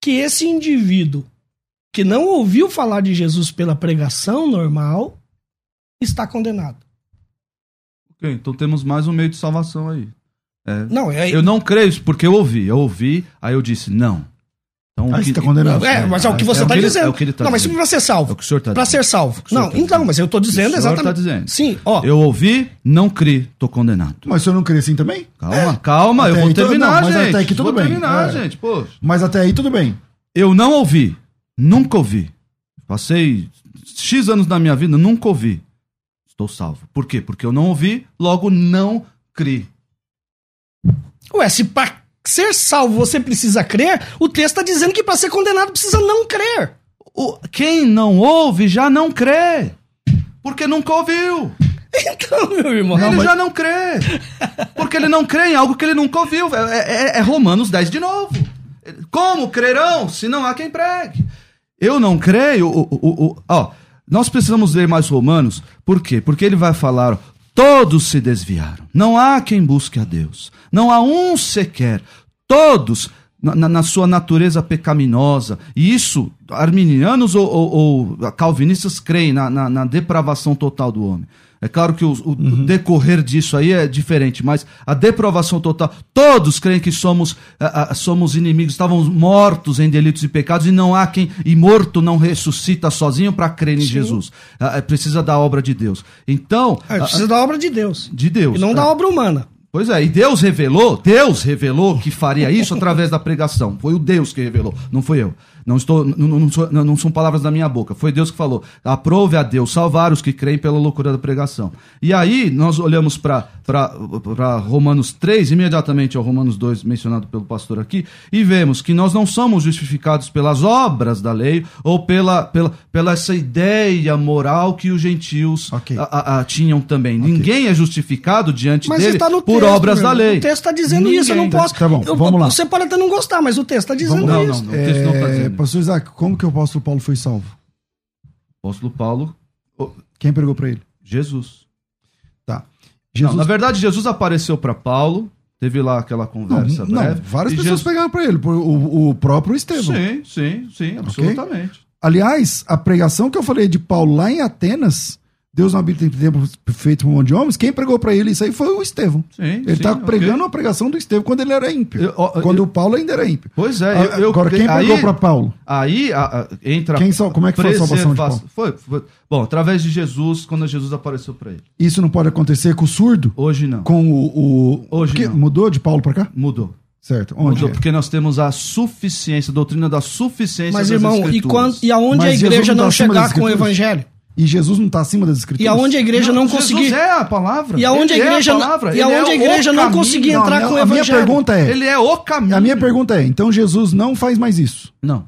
C: que esse indivíduo que não ouviu falar de Jesus pela pregação normal está condenado.
B: Ok, então temos mais um meio de salvação aí.
C: É. Não, é...
B: Eu não creio isso porque eu ouvi. Eu ouvi, aí eu disse não. Então,
A: Aí
B: que-
A: você tá condenado.
C: É, mas é o que você
B: É o
C: está
B: que ele-
C: dizendo.
B: é o que ele tá
C: não, mas para ser salvo.
B: É o que o senhor tá
C: Para ser salvo. Não,
B: tá
C: então,
B: dizendo.
C: mas eu estou dizendo
B: O senhor
C: exatamente.
B: tá dizendo.
C: Sim, ó.
B: Eu ouvi, não criei, tô condenado.
A: Mas o senhor não crê assim também?
B: Calma, calma, eu
A: Até
B: vou
A: aí tudo-
B: terminar,
A: não, mas
B: gente.
A: até aqui tudo
B: vou
A: bem.
B: terminar,
A: É.
B: gente. Pô,
A: Mas até aí tudo bem.
B: eu não ouvi, nunca ouvi. Passei X anos na minha vida, nunca ouvi. Estou salvo. Por quê? Porque eu não ouvi, logo não criei.
C: Ué, se para ser salvo você precisa crer, o texto está dizendo que para ser condenado precisa não crer.
B: O- quem não ouve já não crê. Porque nunca ouviu. [LAUGHS]
C: Então, meu irmão.
B: ele já não crê. Porque ele não crê em algo que ele nunca ouviu. É, é- é Romanos 10 de novo. Como crerão se não há quem pregue? Eu não creio. O- o- o- ó, nós precisamos ler mais Romanos. Por quê? Porque ele vai falar: todos se desviaram. Não há quem busque a Deus. Não há um sequer. Todos. Na, na- sua natureza pecaminosa. E isso, arminianos ou, ou- ou calvinistas creem na- na- na depravação total do homem. É claro que o, o decorrer disso aí é diferente, mas a deprovação total. Todos creem que somos, ah, ah, somos inimigos, estávamos mortos em delitos e pecados, e não há quem. E morto não ressuscita sozinho para crer em Jesus. Ah, é, precisa da obra de Deus. Então.
C: É, precisa da obra de Deus.
B: de Deus.
C: E não
B: É.
C: da obra humana.
B: Pois é, e Deus revelou, Deus revelou que faria isso através da pregação. Foi o Deus que revelou, não foi eu. Não, estou, não, não, não- não são palavras da minha boca, foi Deus que falou. Aprove a Deus salvar os que creem pela loucura da pregação. E aí nós olhamos para Romanos 3, imediatamente ao Romanos 2, mencionado pelo pastor aqui, e vemos que nós não somos justificados pelas obras da lei ou pela, pela, pela essa ideia moral que os gentios
A: Ok.
B: a- a- a- tinham também. Ninguém é justificado diante
C: Mas
B: dele por
C: texto,
B: obras
C: meu
B: da lei.
C: O texto está dizendo isso, eu não
B: Ninguém.
C: posso.
A: Tá bom,
C: eu-
A: vamos lá.
C: Você pode até não gostar, mas o texto está dizendo
B: Não,
C: isso.
B: não, não. O texto não tá
A: É,
B: dizendo.
A: pastor Isaac, como que o apóstolo Paulo foi salvo?
B: Apóstolo Paulo,
A: Quem pregou para ele?
B: Jesus.
A: Tá.
B: Não, na verdade, Jesus apareceu para Paulo, teve lá aquela
A: Não,
B: conversa
A: não,
B: breve.
A: várias
B: e
A: pessoas
B: Jesus...
A: pegaram para ele, o, o próprio Estevão.
B: Sim, sim, sim, absolutamente.
A: Aliás, a pregação que eu falei de Paulo lá em Atenas, Deus não habita em tempo feito por um monte de homens, quem pregou para ele isso aí foi o Estevão.
B: Sim,
A: Ele tá
B: ok.
A: pregando a pregação do Estevão quando ele era ímpio.
B: Eu- ó,
A: quando
B: eu-
A: o Paulo ainda era ímpio.
B: Pois é,
A: Ah,
B: eu, eu-
A: Agora, quem pregou para Paulo?
B: Aí a- a- entra.
A: Quem como é que foi a salvação de Paulo?
B: Foi, foi- Bom, através de Jesus, quando Jesus apareceu para ele.
A: Isso não pode acontecer com o surdo?
B: Hoje não.
A: Com o. o
B: Hoje
A: que-
B: não.
A: Mudou de Paulo para cá?
B: Mudou.
A: Certo. Onde?
B: Mudou,
A: é?
B: porque nós temos a suficiência, a doutrina da suficiência
C: Mas,
B: das
C: irmão, e, quando, e aonde
A: Mas
C: a
A: Jesus
C: igreja
A: não
C: não
A: tá
C: chegar com o evangelho?
A: E Jesus não está acima das escrituras?
C: E aonde a igreja não,
B: Jesus
C: conseguir.
B: é a palavra.
C: E aonde a
B: Ele é
C: igreja não-
B: palavra.
C: e aonde
B: é
C: a igreja não
B: caminho.
C: conseguir
A: Não, a
C: entrar
A: minha-
C: com o
A: A minha
C: evangelho.
A: pergunta é:
B: Ele é o caminho.
A: a minha pergunta é, então Jesus não faz mais isso.
B: Não.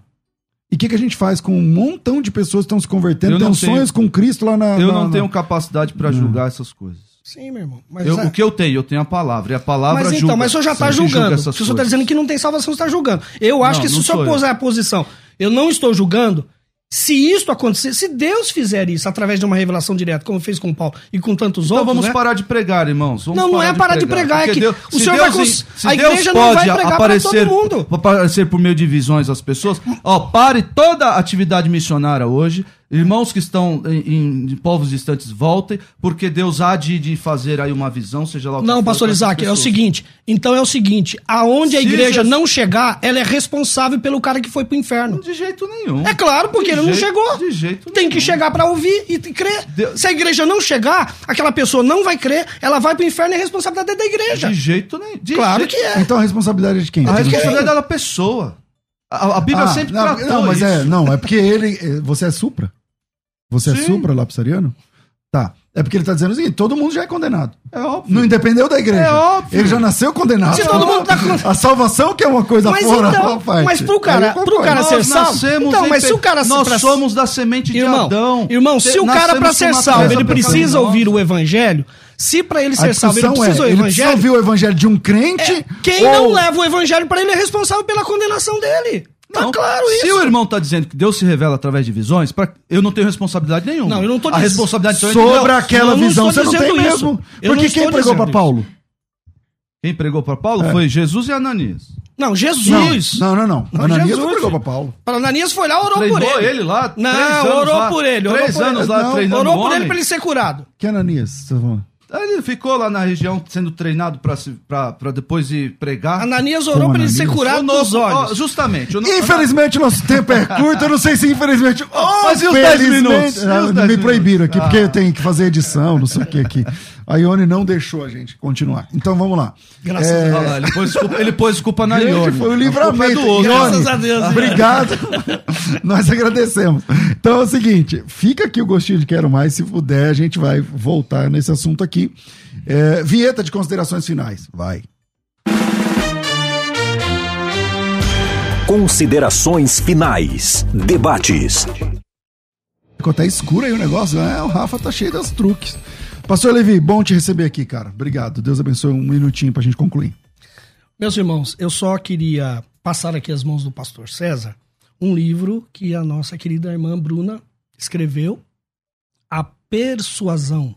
A: E o que, que a gente faz com um montão de pessoas que estão se convertendo, têm
B: não
A: sonhos com Cristo lá na.
B: Eu
A: na-
B: não
A: na-
B: tenho capacidade para julgar essas coisas.
C: Sim, meu irmão. Mas,
B: Eu-
C: é-
B: o que eu tenho? Eu tenho a palavra. E a palavra
C: mas
B: julga.
C: então, mas o senhor já está julgando. Se o senhor está dizendo que não tem salvação, você está julgando. Eu acho
B: Não,
C: que se
B: não
C: o senhor puser a posição, eu não estou julgando. Se isto acontecer, se Deus fizer isso através de uma revelação direta, como fez com Paulo e com tantos
B: Então
C: outros,
B: vamos
C: né?
B: parar de pregar, irmãos. Vamos
C: Não, não é parar de pregar, é
B: Porque
C: que o
B: se
C: senhor vai
B: Deus-
C: cons-
B: se
C: a
B: Deus
C: igreja não vai
B: pode
C: pregar
B: aparecer,
C: todo mundo.
B: aparecer por meio de visões às pessoas. Ó, pare toda a atividade missionária hoje. Irmãos que estão em, em povos distantes, voltem, porque Deus há de, de fazer aí uma visão, seja lá o que
C: Não,
B: for,
C: pastor
B: para
C: Isaac, é o seguinte. Então é o seguinte: aonde a
B: Se
C: igreja
B: Jesus-
C: não chegar, ela é responsável pelo cara que foi pro inferno.
B: De jeito nenhum.
C: É claro, porque
B: De
C: ele não
B: jeito-
C: chegou.
B: De jeito
C: Tem que chegar pra ouvir e crer.
B: Deus-
C: Se a igreja não chegar, aquela pessoa não vai crer, ela vai pro inferno e é responsabilidade da igreja.
B: De jeito nenhum. De
C: Claro
B: jeito-
C: que é.
A: Então a responsabilidade é de quem?
B: A responsabilidade é da pessoa. A, a Bíblia
A: Ah,
B: sempre
A: não,
B: tratou
A: não, mas
B: isso.
A: é, não, é porque ele. é, Você é supra? Você é
B: Sim.
A: supra lapsariano? Tá. É porque ele tá dizendo o seguinte: todo mundo já é condenado.
B: É óbvio.
A: Não independeu da igreja.
B: É óbvio.
A: Ele já nasceu condenado.
C: Se todo mundo tá con-
A: A salvação que é uma coisa
C: Mas
A: fora
C: então,
A: parte.
C: mas pro cara- pro cara ser
B: Nós
C: salvo?
B: nascemos
C: Então, mas se o cara-
B: Nós
C: pra-
B: somos da semente de
C: Irmão,
B: Adão.
C: irmão, se o cara pra
B: Nascemos
C: ser salvo, ele precisa ouvir o evangelho. Se pra ele ser salvo, ele precisa
A: é, precisa
C: evangelho.
A: ouvir o evangelho de um crente.
C: é, quem
A: ou-
C: não leva o evangelho pra ele é responsável pela condenação dele. Tá
B: Não,
C: claro
B: Se
C: isso.
B: o irmão tá dizendo que Deus se revela através de visões, pra- eu não tenho responsabilidade nenhuma.
C: Não, eu não tô
B: A responsabilidade é
A: Sobre
B: Deus.
A: aquela
C: Eu
A: visão, você não tem
C: isso.
A: mesmo.
C: Eu
A: Porque quem pregou pra Paulo?
B: Quem pregou para Paulo
A: É.
B: foi Jesus e Ananias.
C: Não, Jesus.
A: Não, não, não.
C: Não,
A: Ananias
C: Jesus.
A: não pregou pra Paulo.
C: Para Ananias foi lá, orou
B: Treinou
C: por ele.
B: ele lá,
C: Não,
B: três anos
C: orou
B: lá,
C: por ele. Orou
B: três
C: por
B: anos
C: ele.
B: lá
C: Não,
B: treinando
C: Orou por ele pra ele ser curado.
A: Que Ananias? você tá falando?
B: Aí ele ficou lá na região sendo treinado para depois ir pregar.
C: Ananias orou para ele ser curado dos olhos.
B: justamente.
A: Infelizmente, nosso tempo é [LAUGHS] curto. Eu não sei se infelizmente. Oh,
B: mas e os 10 minutos?
A: Ah,
B: os
A: me
B: 10
A: proibiram aqui,
B: minutos?
A: porque eu tenho que fazer edição, não sei o que aqui. [LAUGHS] A Ione não deixou a gente continuar. Então vamos lá.
C: Graças
A: É,
C: a
B: lá, ele pôs desculpa, ele pôs desculpa na Ione.
A: foi o
B: A culpa
A: livramento.
B: é do outro.
A: Ione,
C: Graças a Deus,
A: Obrigado. [LAUGHS] Nós agradecemos. Então é o seguinte, fica aqui o gostinho de quero mais. Se puder, a gente vai voltar nesse assunto aqui. É, vinheta de considerações finais. Vai.
D: Considerações finais. Debates.
A: Ficou até escuro aí o negócio. É, o Rafa tá cheio dos truques. Pastor Levi, bom te receber aqui, cara. Obrigado. Deus abençoe um minutinho pra gente concluir.
C: Meus irmãos, eu só queria passar aqui as mãos do pastor César um livro que a nossa querida irmã Bruna escreveu, A Persuasão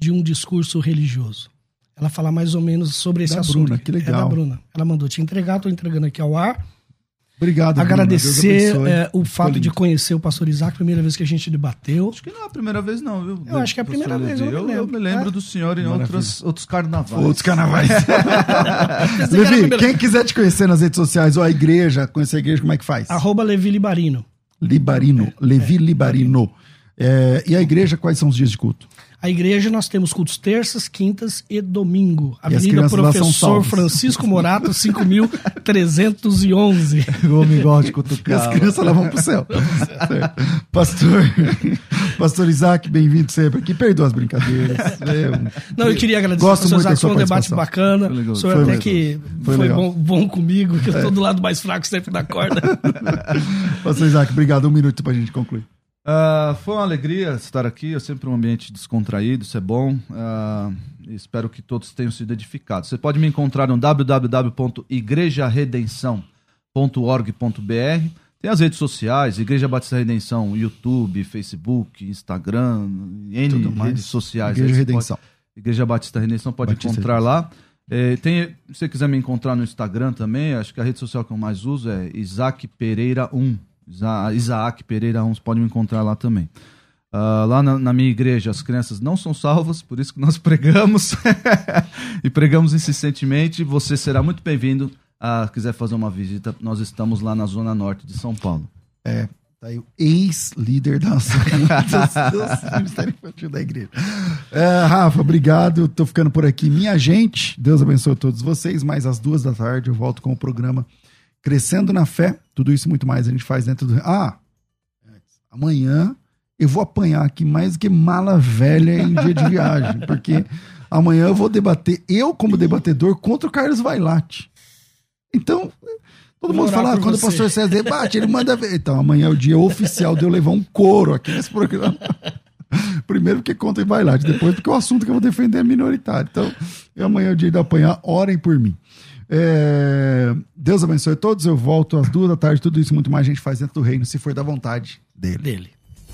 C: de um Discurso Religioso. Ela fala mais ou menos sobre esse
A: Da
C: assunto.
A: Bruna, que legal.
C: É da Bruna. Ela mandou te entregar, tô entregando aqui ao ar.
A: Obrigado.
C: Agradecer é, o fato de conhecer o pastor Isaac, primeira vez que a gente debateu.
B: Acho que não é a primeira vez, não, viu?
C: Eu acho que é a primeira vez, eu não me
B: Eu,
C: lembro.
B: me lembro
C: É?
B: do senhor em outros, outros carnavais.
A: Outros carnavais. [LAUGHS] Levi, quem quiser te conhecer nas redes sociais ou a igreja, conhecer a igreja, como é que faz?
C: Arroba Levi Libarino.
A: Libarino. Levi Libarino. É, e a igreja, quais são os dias de culto?
C: A igreja nós temos cultos terças, quintas e domingo.
A: E
C: Avenida
A: são
C: Professor. Francisco [LAUGHS] Morato, 5311. [LAUGHS]
A: O homem gosta de cutucar. As crianças lá vão pro céu. [LAUGHS] Pastor, Pastor Isaac, bem-vindo sempre aqui. Perdoa as brincadeiras. É,
C: Não, eu queria agradecer
A: Gosto muito
C: Isaac, foi um debate bacana.
B: Foi legal.
C: O senhor
A: Foi
C: até
A: mesmo.
C: que
A: Foi
C: foi.
A: É.
C: bom, bom comigo, que eu tô do lado mais fraco sempre da corda.
A: Pastor Isaac, obrigado. Um minuto pra gente concluir.
B: Ah, foi uma alegria estar aqui, é sempre um ambiente descontraído, isso é bom. Ah, espero que todos tenham sido edificados. Você pode me encontrar no www.igrejaredenção.org.br. Tem as redes sociais, Igreja Batista Redenção, YouTube, Facebook, Instagram, N
A: Tudo mais.
B: redes sociais.
A: Igreja Redenção.
B: pode- Igreja Batista Redenção pode
A: Batista
B: encontrar lá. É, tem, se você quiser me encontrar no Instagram também, acho que a rede social que eu mais uso é Isaac Pereira 1. Isa- Isaac Pereira 1, você pode me encontrar lá também. Ah, lá na, na minha igreja, as crianças não são salvas, por isso que nós [LAUGHS] pregamos. e pregamos insistentemente. Você será muito bem-vindo. a quiser fazer uma visita, nós estamos lá na Zona Norte de São Paulo.
A: Tá aí o ex-líder da Ministério Infantil da igreja. É, Rafa, obrigado. Tô ficando por aqui. Minha gente, Deus abençoe todos vocês. Mais às duas da tarde eu volto com o programa Crescendo na Fé. Tudo isso e muito mais a gente faz dentro do. Ah! Amanhã eu vou apanhar aqui mais do que mala velha em dia de viagem, [LAUGHS] porque amanhã eu vou debater, eu como debatedor, contra o Carlos Vailate. Então, todo mundo fala, ah, quando
C: você.
A: o pastor César debate, ele manda ver. Então, amanhã é o dia oficial de eu levar um couro aqui nesse programa. [LAUGHS] Primeiro porque contra o Vailate, depois porque o assunto que eu vou defender é minoritário. Então, amanhã é o dia de apanhar, orem por mim. É, Deus abençoe todos. Eu volto às duas da tarde. Tudo isso muito mais a gente faz dentro do reino, se for da vontade dele.
C: Dele.